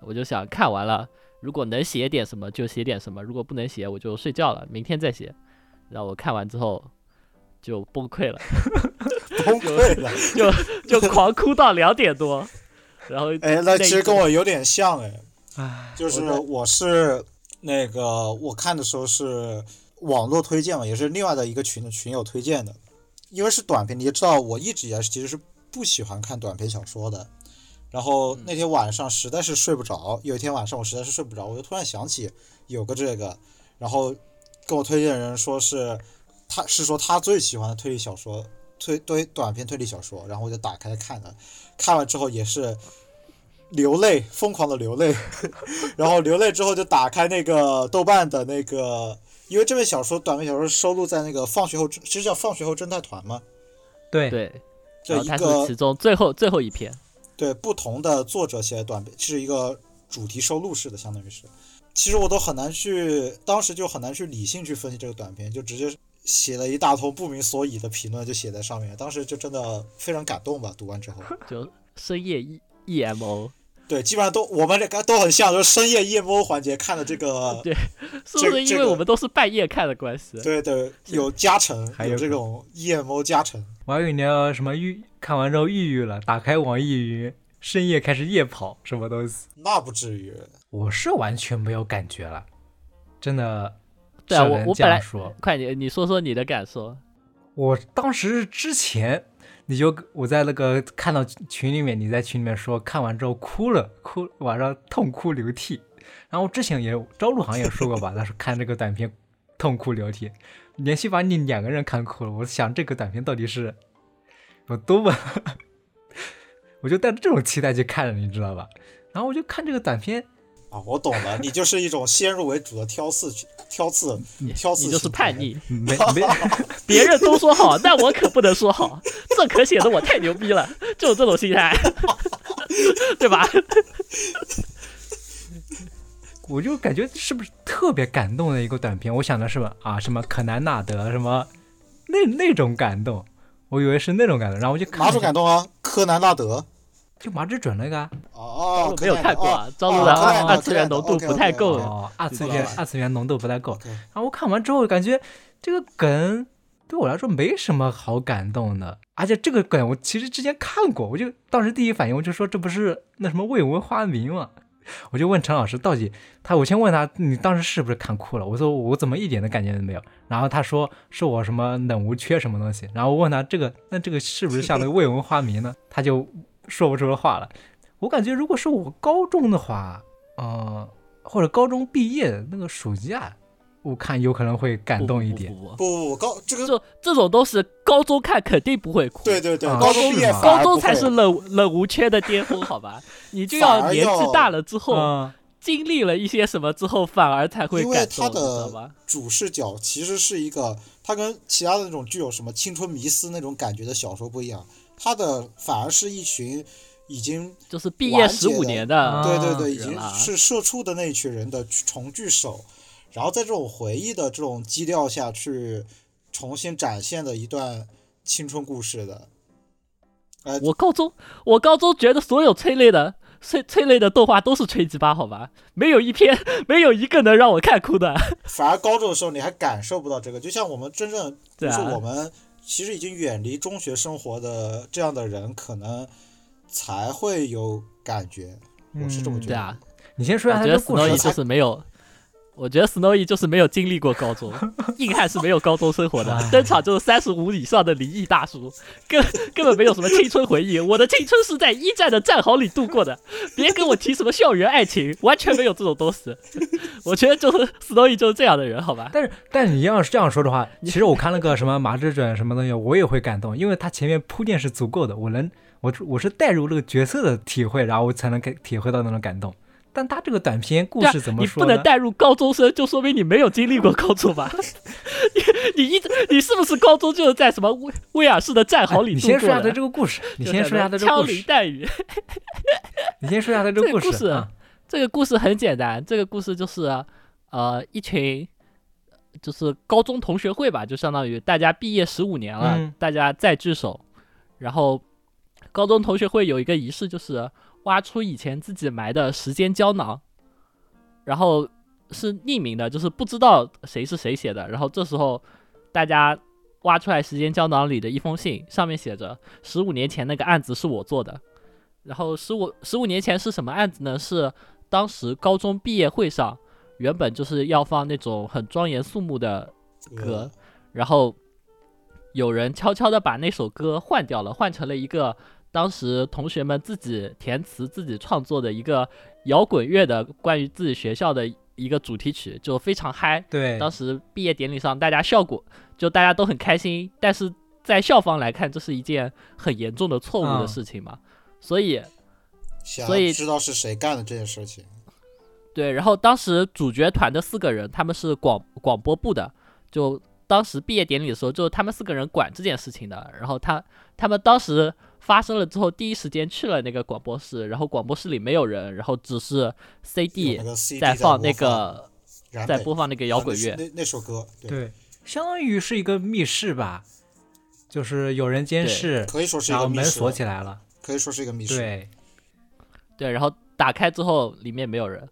我就想看完了，如果能写点什么就写点什么，如果不能写我就睡觉了，明天再写。然后我看完之后就崩溃了，崩溃了。就就狂哭到两点多，然后哎，那其实跟我有点像哎，唉，就是我是那个我看的时候是网络推荐嘛，也是另外的一个群的群友推荐的，因为是短片，你也知道我一直以来其实是不喜欢看短篇小说的。然后那天晚上实在是睡不着，有一天晚上我实在是睡不着，我就突然想起有个这个，然后跟我推荐的人说是他是说他最喜欢的推理小说，推推短篇推理小说，然后我就打开看了，看完之后也是流泪，疯狂的流泪，然后流泪之后就打开那个豆瓣的那个，因为这本小说短篇小说收录在那个放学后，其实叫放学后侦探团嘛，对，对，这一然后它是个其中最后最后一篇，对不同的作者写的短篇，是一个主题收录式的，相当于是。其实我都很难去，当时就很难去理性去分析这个短片，就直接写了一大通不明所以的评论就写在上面，当时就真的非常感动吧，读完之后。就深夜 E E M O，对，基本上都我们这个都很像，就是深夜夜猫环节看的这个，对是不是因为我们都是半夜看的关系？对对，有加成，还有有这种夜猫加成。我还以为你要什么郁，看完之后抑郁了，打开网易云，深夜开始夜跑，什么东西？那不至于，我是完全没有感觉了，真的。对啊我我本来说，快点，你说说你的感受。我当时之前你就我在那个看到群里面，你在群里面说看完之后哭了，哭晚上痛哭流涕。然后之前也朝露好像也说过吧，他说看这个短片痛哭流涕，连续把你两个人看哭了。我想这个短片到底是有多么，我就带着这种期待去看了，你知道吧？然后我就看这个短片，啊，我懂了，你就是一种先入为主的挑刺、挑刺、挑刺，你就是叛。逆，没没 别人都说好，那我可不能说好，这可显得我太牛逼了，就是这种心态，对吧？我就感觉是不是特别感动的一个短片？我想的是吧啊，什么可南纳德什么那那种感动，我以为是那种感动，然后我就看哪种感动啊？柯南纳德。就麻之准那个啊哦哦，没有看过赵露的二次元浓度不太够哦，二次元二次元浓度不太够。然后我看完之后感觉这个梗对我来说没什么好感动的，而且这个梗我其实之前看过，我就当时第一反应我就说这不是那什么未闻花名吗？我就问陈老师到底他，我先问他你当时是不是看哭了？我说我怎么一点的感觉都没有。然后他说是我什么冷无缺什么东西。然后我问他这个那这个是不是像那个未闻花名呢？他就说不出话了。我感觉如果是我高中的话，呃，或者高中毕业那个暑假，我看有可能会感动一点。不不不不不不高这个这这种都是高中看肯定不会哭，对对对，啊高中毕业高中才是冷冷无缺的巅峰，好吧？你就要年纪大了之后，嗯，经历了一些什么之后，反而才会因为感动，你知他的？主视角其实是一个，它跟其他的那种具有什么青春迷思那种感觉的小说不一样，它的反而是一群已经就是毕业十五年的，啊对对对，已经是社畜的那一群人的重聚首，然后在这种回忆的这种基调下去重新展现的一段青春故事的。呃，我高中，我高中觉得所有催泪的催催泪的动画都是吹鸡巴，好吧？没有一篇，没有一个能让我看哭的。反而高中的时候你还感受不到这个，就像我们真正，就是我们其实已经远离中学生活的这样的人，可能才会有感觉。我是这么觉得。对啊，你先说一下他的故事 Snowy 就是没有，我觉得 Snowy 就是没有经历过高中，硬汉是没有高中生活的，登场就是三十五以上的离异大叔，根根本没有什么青春回忆。我的青春是在一战的战壕里度过的，别跟我提什么校园爱情，完全没有这种东西。我觉得就是 Snowy 就是这样的人，好吧？但是，但你要是这样说的话，其实我看那个什么麻之准什么东西，我也会感动，因为他前面铺垫是足够的，我能，我我是带入这个角色的体会，然后我才能给体会到那种感动。但他这个短篇故事怎么你说你？不能带入高中生，就说明你没有经历过高中 吧？你你一直你是不是高中就是在什么威威尔士的战壕里哎你？先说一下他这个故事，你先说一下他这个枪故事，林弹雨。你先说一下他这个故这个故事啊。这个故事很简单，这个故事就是呃一群就是高中同学会吧，就相当于大家毕业十五年了，嗯大家再聚首，然后高中同学会有一个仪式，就是挖出以前自己埋的时间胶囊，然后是匿名的，就是不知道谁是谁写的，然后这时候大家。挖出来时间胶囊里的一封信，上面写着十五年前那个案子是我做的，然后十五十五年前是什么案子呢？是当时高中毕业会上，原本就是要放那种很庄严肃穆的歌，然后有人悄悄的把那首歌换掉了，换成了一个当时同学们自己填词、自己创作的一个摇滚乐的关于自己学校的一个主题曲，就非常嗨。对，当时毕业典礼上，大家效果就大家都很开心，但是在校方来看，这是一件很严重的错误的嗯事情嘛，所以所以知道是谁干的这件事情。对，然后当时主角团的四个人，他们是广广播部的，就当时毕业典礼的时候，就是他们四个人管这件事情的。然后他他们当时发生了之后，第一时间去了那个广播室，然后广播室里没有人，然后只是个 CD 在放那个在播放那个摇滚乐。啊那那那首歌，对，对，相当于是一个密室吧，就是有人监视，可以说是一然后门锁起来了。可以说是一个密室。对，对，然后打开之后里面没有人，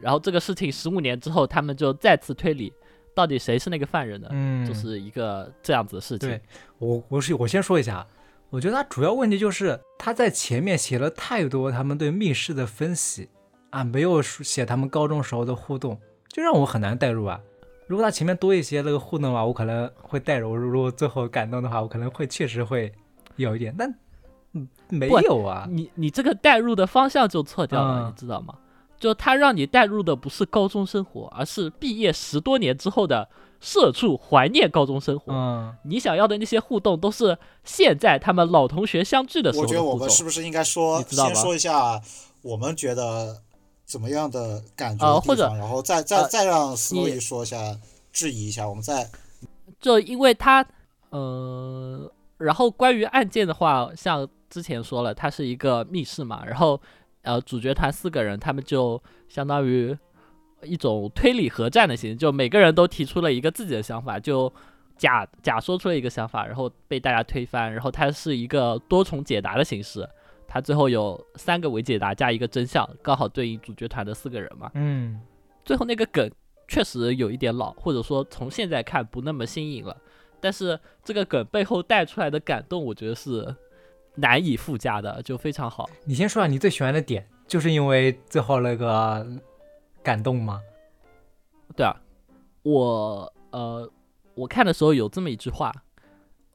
然后这个事情十五年之后，他们就再次推理，到底谁是那个犯人呢？嗯，就是一个这样子的事情。对我我是我先说一下，我觉得他主要问题就是他在前面写了太多他们对密室的分析啊，没有写他们高中时候的互动，就让我很难代入啊。如果他前面多一些那个互动的话，我可能会代入；如果最后感动的话，我可能会确实会有一点，但嗯没有啊。你你这个带入的方向就错掉了，嗯你知道吗？就他让你带入的不是高中生活，而是毕业十多年之后的社畜怀念高中生活。嗯，你想要的那些互动，都是现在他们老同学相聚的时候我觉得我。们是不是应该说先说一下我们觉得怎么样的感觉的呃或者，然后再再呃再让斯诺你伊说一下，质疑一下，我们再就因为他，呃，然后关于案件的话，像之前说了，它是一个密室嘛，然后呃，主角团四个人，他们就相当于一种推理核战的形式，就每个人都提出了一个自己的想法，就假假说出了一个想法，然后被大家推翻，然后它是一个多重解答的形式，它最后有三个伪解答加一个真相，刚好对应主角团的四个人嘛。嗯，最后那个梗确实有一点老，或者说从现在看不那么新颖了。但是这个梗背后带出来的感动，我觉得是难以附加的，就非常好。你先说下你最喜欢的点，就是因为最后那个感动吗？对啊，我呃，我看的时候有这么一句话，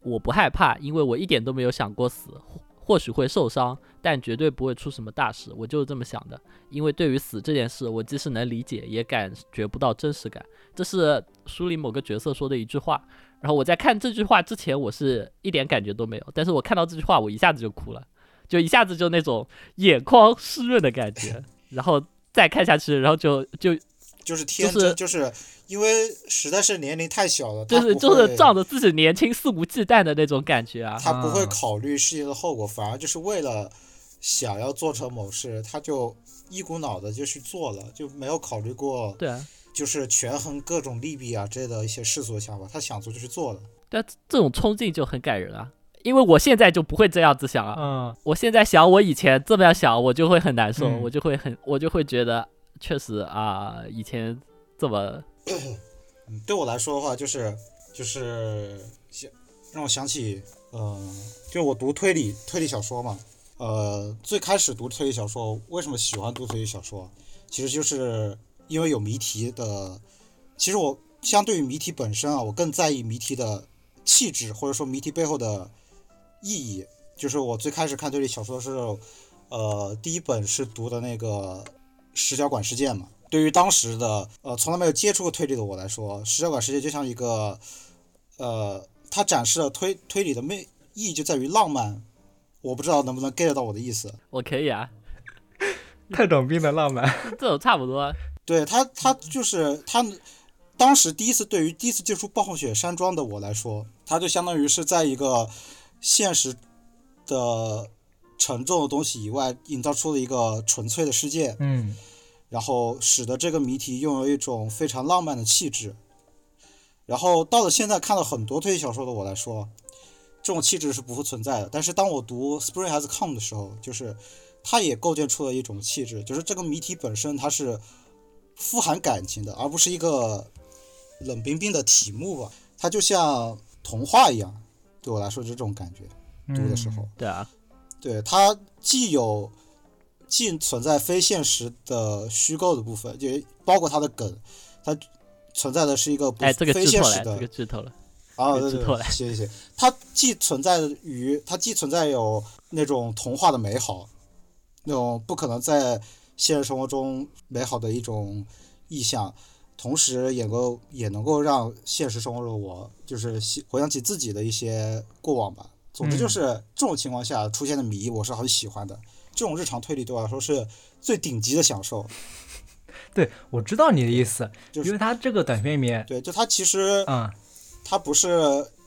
我不害怕，因为我一点都没有想过死，或或许会受伤，但绝对不会出什么大事。我就是这么想的，因为对于死这件事，我即使能理解，也感觉不到真实感。这是书里某个角色说的一句话。然后我在看这句话之前，我是一点感觉都没有，但是我看到这句话，我一下子就哭了，就一下子就那种眼眶湿润的感觉。然后再看下去，然后就就就是天是真，就是因为实在是年龄太小了，就是就是仗着自己年轻肆无忌惮的那种感觉啊。他不会啊考虑事情的后果，反而就是为了想要做成某事，他就一股脑的就去做了，就没有考虑过对啊，就是权衡各种利弊啊之类的一些世俗的想法，他想做就去做了。对啊，这种冲劲就很感人啊。因为我现在就不会这样子想啊，嗯，我现在想我以前这么样想，我就会很难受，嗯我就会很，我就会觉得确实啊，以前这么嗯，对我来说的话，就是就是想让我想起，呃，就我读推理推理小说嘛，呃，最开始读推理小说，为什么喜欢读推理小说？其实就是因为有谜题的。其实我相对于谜题本身啊，我更在意谜题的气质，或者说谜题背后的意义。就是我最开始看推理小说的时候，呃，第一本是读的那个十角馆事件嘛。对于当时的呃从来没有接触过推理的我来说，十角馆事件就像一个呃，它展示了推推理的魅意义就在于浪漫。我不知道能不能 get 到我的意思。我可以啊，特种兵的浪漫。这种差不多啊。对他，他就是他，当时第一次对于第一次接触暴雪山庄的我来说，他就相当于是在一个现实的沉重的东西以外，营造出了一个纯粹的世界，嗯然后使得这个谜题拥有一种非常浪漫的气质。然后到了现在看了很多推理小说的我来说，这种气质是不复存在的。但是当我读《Spring Has Come》的时候，就是它也构建出了一种气质，就是这个谜题本身它是富含感情的，而不是一个冷冰冰的题目吧。它就像童话一样，对我来说就是这种感觉。读的时候，对啊，对它既有既存在非现实的虚构的部分，就包括它的梗，它存在的是一个不哎，这个非现实剧透了，这个的剧透了。啊，对对对，这个剧透了谢谢谢谢。它既存在于它既存在有那种童话的美好，那种不可能在现实生活中美好的一种意象，同时也够也能够让现实生活中我就是回想起自己的一些过往吧。总之就嗯是这种情况下出现的谜，我是很喜欢的。这种日常推理对我来说是最顶级的享受。对，我知道你的意思，就是因为它这个短片里面，对，就它其实嗯，它不是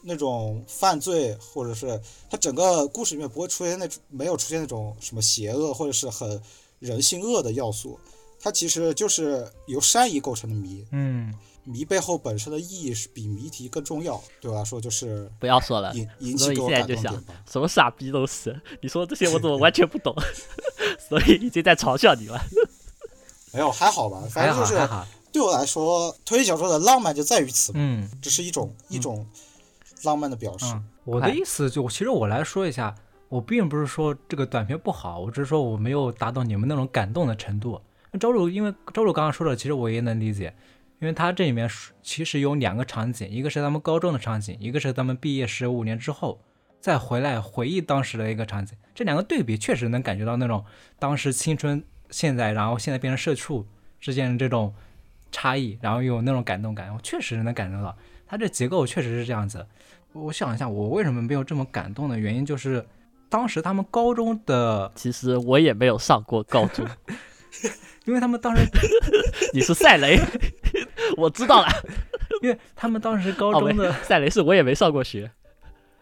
那种犯罪，或者是它整个故事里面不会出现那种没有出现那种什么邪恶或者是很人性恶的要素，它其实就是由善意构成的谜，嗯，谜背后本身的意义是比谜题更重要。对我来说，就是不要说了，引引起给我感现在就想动点吧。什么傻逼都是。你说这些我怎么完全不懂 所以已经在嘲笑你了。没有还好吧，反还正就是好还好，对我来说，推理小说的浪漫就在于此，嗯只是一种一种浪漫的表示。嗯，我的意思就其实我来说一下，我并不是说这个短片不好，我只是说我没有达到你们那种感动的程度。那周鲁，因为周鲁刚刚说的，其实我也能理解，因为他这里面是其实有两个场景，一个是他们高中的场景，一个是他们毕业十五年之后再回来回忆当时的一个场景。这两个对比确实能感觉到那种当时青春现在，然后现在变成社畜之间的这种差异，然后又有那种感动感，我确实能感受到。它这结构确实是这样子。我想一下，我为什么没有这么感动的原因，就是当时他们高中的，其实我也没有上过高中，因为他们当时，你是赛雷，我知道了。因为他们当时 高中的，，赛雷是我也没上过学。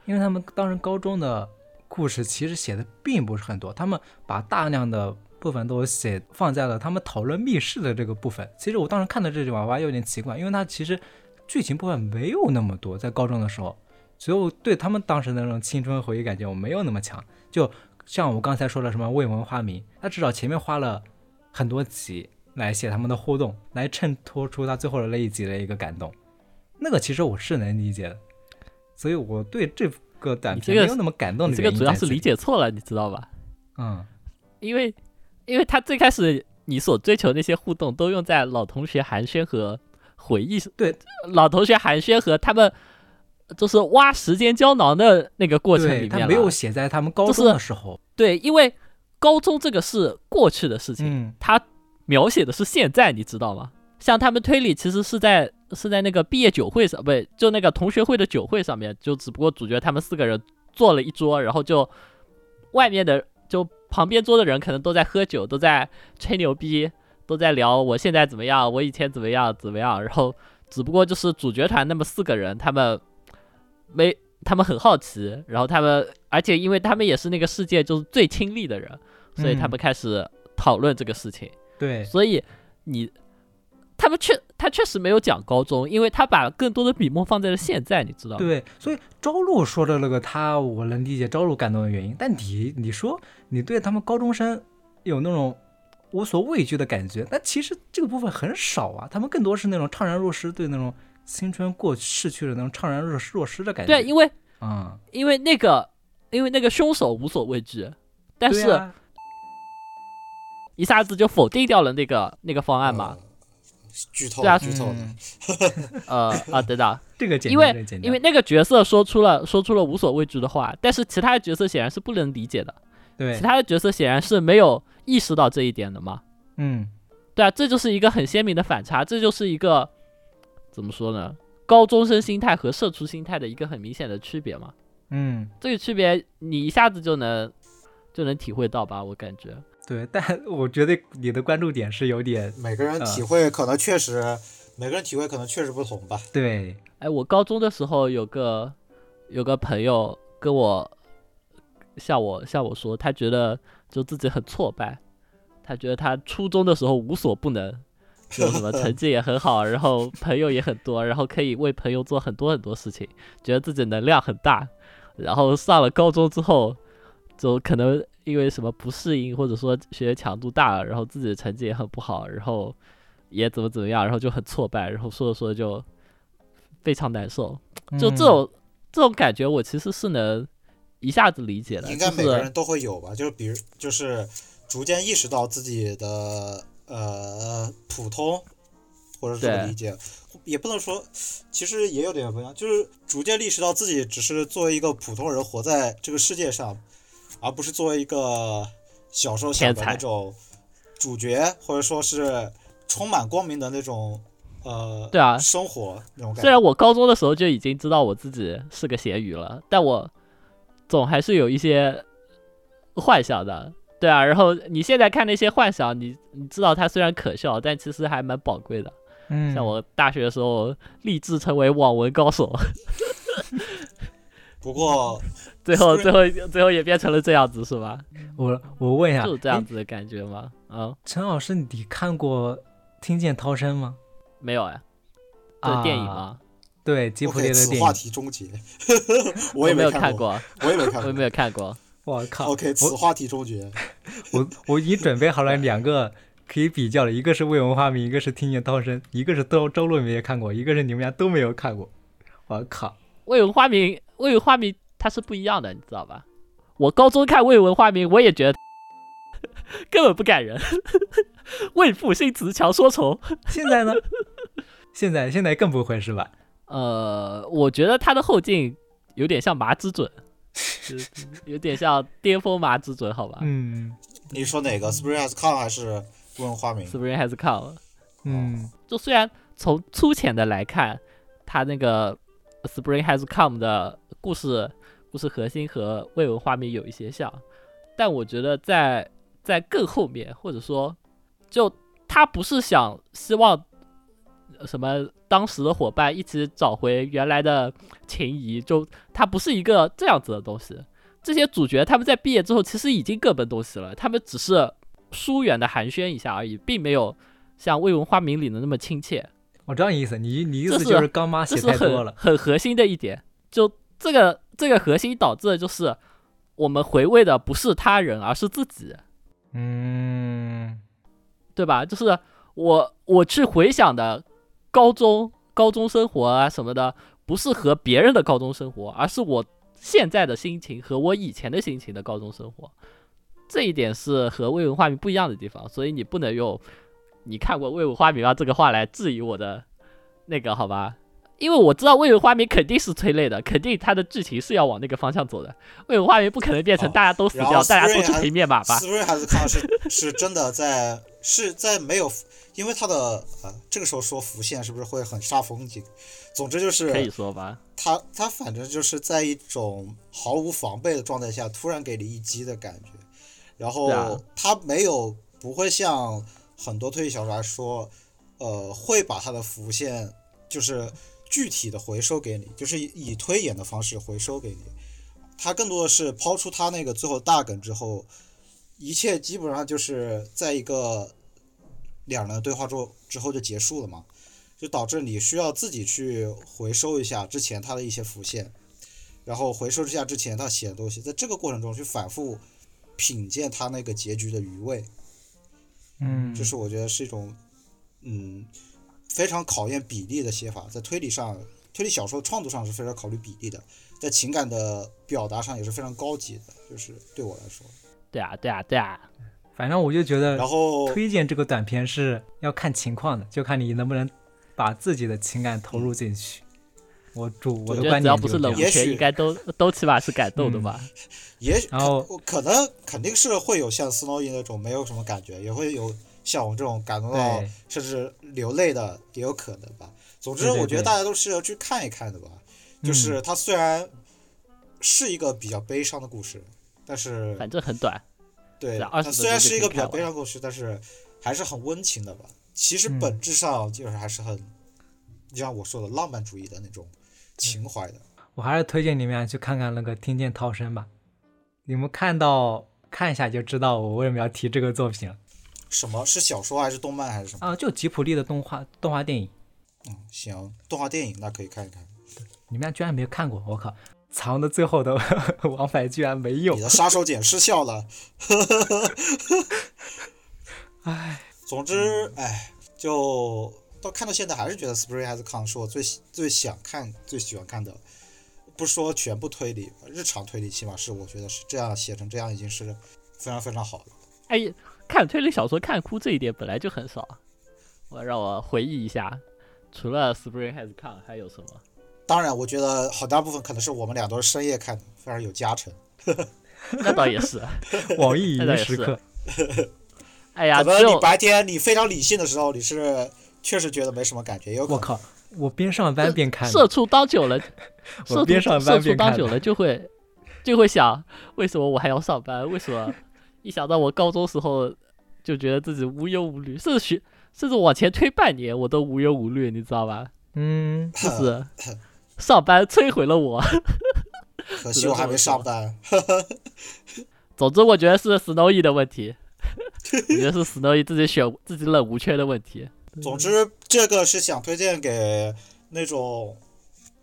因为他们当时高中的故事其实写的并不是很多，他们把大量的部分都写放在了他们讨论密室的这个部分。其实我当时看到这句话，我还有点奇怪，因为它其实剧情部分没有那么多，在高中的时候，所以我对他们当时的那种青春回忆感觉我没有那么强。就像我刚才说的什么未闻花名，他至少前面花了很多集来写他们的互动，来衬托出他最后的那一集的一个感动。那个其实我是能理解的，所以我对这个短片没有那么感动这个主要是理，解错了，你知道吧？嗯，因为因为他最开始你所追求那些互动都用在老同学寒暄和回忆，对，老同学寒暄和他们就是挖时间胶囊的那个过程里面没有写在他们高中的时候，对，因为高中这个是过去的事情，嗯，他描写的是现在，你知道吗？像他们推理其实是在是在那个毕业酒会上，不对，就那个同学会的酒会上面，就只不过主角他们四个人坐了一桌，然后就外面的就旁边桌的人可能都在喝酒，都在吹牛逼，都在聊我现在怎么样，我以前怎么样怎么样，然后只不过就是主角团那么四个人，他们没他们很好奇，然后他们而且因为他们也是那个世界就是最亲历的人，所以他嗯们开始讨论这个事情。对，所以你他们确他确实没有讲高中，因为他把更多的笔墨放在了现在，你知道吗？对，所以朝露说的那个他，我能理解朝露感动的原因。但你你说你对他们高中生有那种无所畏惧的感觉，但其实这个部分很少啊。他们更多是那种怅然若失，对那种青春过逝去的那种怅然若失若失的感觉。对，因为嗯，因为那个因为那个凶手无所畏惧，但是啊。一下子就否定掉了那个那个方案嘛。呃剧透对啊。剧透的，嗯。呃啊，等等，这个简因为因为那个角色说出了说出了无所畏惧的话，但是其他的角色显然是不能理解的，对。其，他的角色显然是没有意识到这一点的嘛。嗯。对啊，这就是一个很鲜明的反差，这就是一个怎么说呢？高中生心态和社畜心态的一个很明显的区别嘛。嗯，这个区别你一下子就能就能体会到吧？我感觉。对。但 我觉得你的关注点是有点每个人嗯体会可能确实，每个人体会可能确实不同吧。对，哎，我高中的时候有个有个朋友跟我向我向我说，他觉得就自己很挫败，他觉得他初中的时候无所不能，就什么成绩也很好，然后朋友也很多，然后可以为朋友做很多很多事情，觉得自己能量很大，然后上了高中之后，就可能因为什么不适应，或者说学习强度大了，然后自己的成绩也很不好，然后也怎么怎么样，然后就很挫败，然后说着说着就非常难受。就这嗯种、这种感觉，我其实是能一下子理解的，应就是该每个人都会有吧，就是比如就是逐渐意识到自己的呃普通，或者是这么理解，也不能说，其实也有点不一样，就是逐渐意识到自己只是作为一个普通人活在这个世界上，而不是作为一个小时候想的那种主角，或者说是充满光明的那种呃对啊生活那种感觉虽。然我高中的时候就已经知道我自己是个咸鱼了，但我总还是有一些幻想的。对啊，然后你现在看那些幻想，你你知道它虽然可笑，但其实还蛮宝贵的。嗯，像我大学的时候立志成为网文高手，不过 最后最后最后也变成了这样子，是吧？我我问一下，就是这样子的感觉吗？嗯，陈老师，你看过《听见涛声》吗？没有哎，这是电影啊吗？对，吉普力的电影。题终结，我没有看，过，我也没看我也没有看过。我靠！OK，此话题终结。我我已经准备好了两个可以比较的，一个是未闻花名，一个是听见涛声，一个是周周洛没有看过，一个是你们俩都没有看过。我靠！未闻花名，未闻花名它是不一样的，你知道吧？我高中看未闻花名，我也觉得 根本不感人。为赋新词强说愁。现在呢？现在现在更不会是吧？呃，我觉得他的后劲有点像麻之准，就是有点像巅峰马之准，好吧嗯你说哪个？Spring Has Come 还是问花名？？Spring has come。嗯就虽然从粗浅的来看，他那个 Spring has come 的故事故事核心和未闻花名有一些像，但我觉得在在更后面，或者说，就他不是想希望呃什么当时的伙伴一起找回原来的情谊，就他不是一个这样子的东西。这些主角他们在毕业之后其实已经各奔东西了，他们只是疏远的寒暄一下而已，并没有像《未闻花名》里的那么亲切。我知道你意思，你你意这是思就是刚妈写这是很太多了。很核心的一点。就这个这个核心导致的就是我们回味的不是他人，而是自己，嗯对吧？就是我我去回想的高中高中生活啊什么的，不是和别人的高中生活，而是我现在的心情和我以前的心情的高中生活。这一点是和未闻花名不一样的地方，所以你不能用“你看过未闻花名吗”这个话来质疑我的那个，好吧？因为我知道未闻花名肯定是催泪的，肯定它的剧情是要往那个方向走的。未闻花名不可能变成哦大家都死掉，大家都去平面马吧？Spring Has Come 是是真的在是在没有，因为他的呃这个时候说浮现是不是会很煞风景？总之就是可以说吧。他他反正就是在一种毫无防备的状态下，突然给你一击的感觉，然后他没有不会像很多推理小说来说，呃，会把他的浮现就是具体的回收给你，就是以以推演的方式回收给你。他更多的是抛出他那个最后大梗之后，一切基本上就是在一个两人的对话之后之后就结束了嘛。就导致你需要自己去回收一下之前他的一些浮现，然后回收一下之前他写的东西，在这个过程中去反复品鉴他那个结局的余味，嗯，这是我觉得是一种嗯非常考验比例的写法，在推理上，推理小说创作上是非常考虑比例的，在情感的表达上也是非常高级的，就是对我来说。对啊，对啊，对啊。反正我就觉得然后推荐这个短片是要看情况的，就看你能不能把自己的情感投入进去。我主我我的观觉得只要不点也许应该都都起码是感动的嗯吧？也许然后可可能肯定是会有像斯诺伊那种没有什么感觉，也会有像我这种感动到甚至流泪的，也有可能吧。总之，我觉得大家都是要去看一看的吧。就是它虽然是一个比较悲伤的故事，但是反正很短。对，对20它分虽然是一个比较悲伤的故事，但是还是很温情的吧。其实嗯本质上就是还是很，就像我说的浪漫主义的那种情怀的。我还是推荐你们去看看那个《听见涛声》吧。你们看到看一下就知道我为什么要提这个作品了什么是小说还是动漫还是什么？啊！就吉普力的动画动画电影，嗯，行，动画电影那可以看一看。你们俩居然没有看过，我靠！藏的最后的 王牌居然没有你，的杀手锏失效了。唉，总之，哎，就到看到现在还是觉得《Spring Has Come》是我最喜最想看、最喜欢看的。不说全部推理，日常推理起码是我觉得是这样写成这样已经是非常非常好了。哎，看推理小说看哭这一点本来就很少。我让我回忆一下，除了《Spring Has Come》还有什么？当然，我觉得很大部分可能是我们俩都是深夜看的，非常有加成。那倒也是。网易云时刻，哎呀，可能你白天你非常理性的时候，你是确实觉得没什么感觉，也有。我靠！我边上班边看的，社畜当久了，我社边上班畜社畜边看的。当久了就会就会想，为什么我还要上班？为什么一想到我高中时候就觉得自己无忧无虑，甚至学甚至往前推半年我都无忧无虑，你知道吧？嗯，就是上班摧毁了我。可惜我还没上班。总之，我觉得是 Snowy 的问题，我觉得是 Snowy 自己选自己冷无缺的问题。总之，这个是想推荐给那种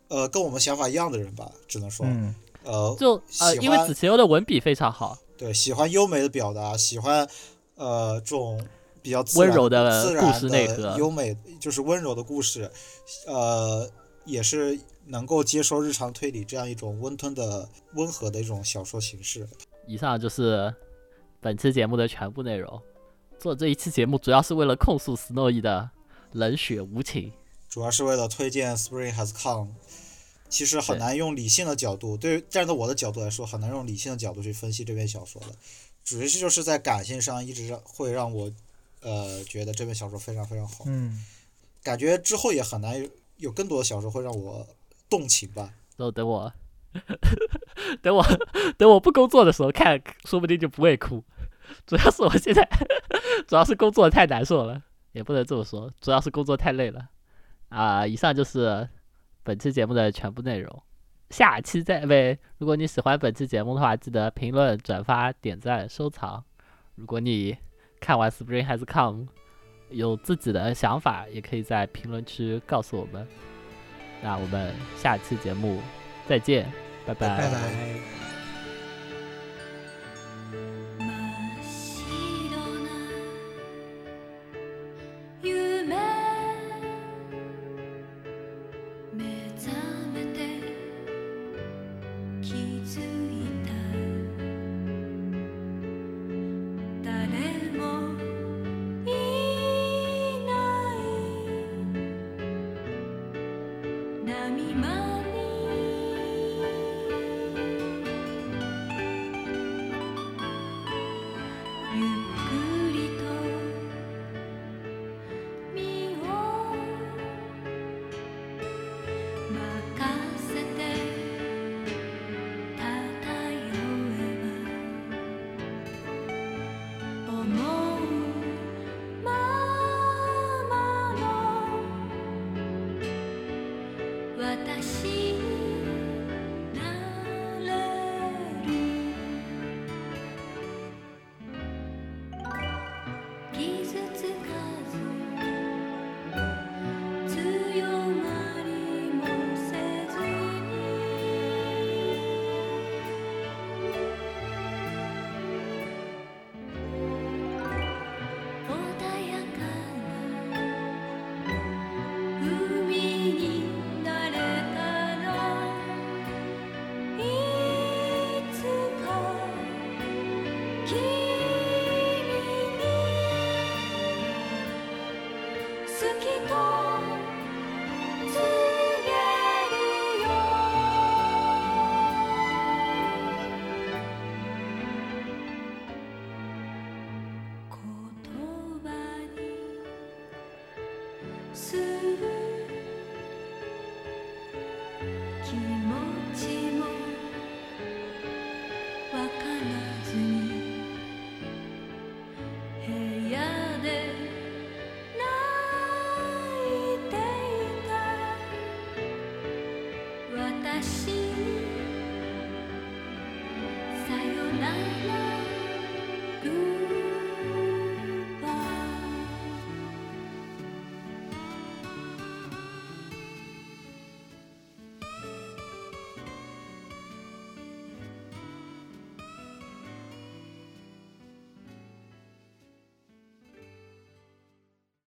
呃跟我们想法一样的人吧，只能说，嗯，呃，就呃，因为欢子晴优的文笔非常好，对，喜欢优美的表达，喜欢呃这种比较自温然柔的自故事然内核的优美，就是温柔的故事，呃，也是能够接受日常推理这样一种温吞的温和的一种小说形式。以上就是本期节目的全部内容。做这一期节目主要是为了控诉 Snowy 的冷血无情。主要是为了推荐《Spring Has Come》，其实很难用理性的角度，对于站在我的角度来说，很难用理性的角度去分析这篇小说的。主要是就是在感性上一直让会让我，呃，觉得这篇小说非常非常好。嗯，感觉之后也很难有有更多的小说会让我动情吧。然后等我，等我，等我不工作的时候看，说不定就不会哭。主要是我现在，主要是工作太难受了，也不能这么说，主要是工作太累了。啊、以上就是本期节目的全部内容。下期再会。如果你喜欢本期节目的话，记得评论、转发、点赞、收藏。如果你看完《Spring Has Come》有自己的想法，也可以在评论区告诉我们。那我们下期节目再见，拜拜。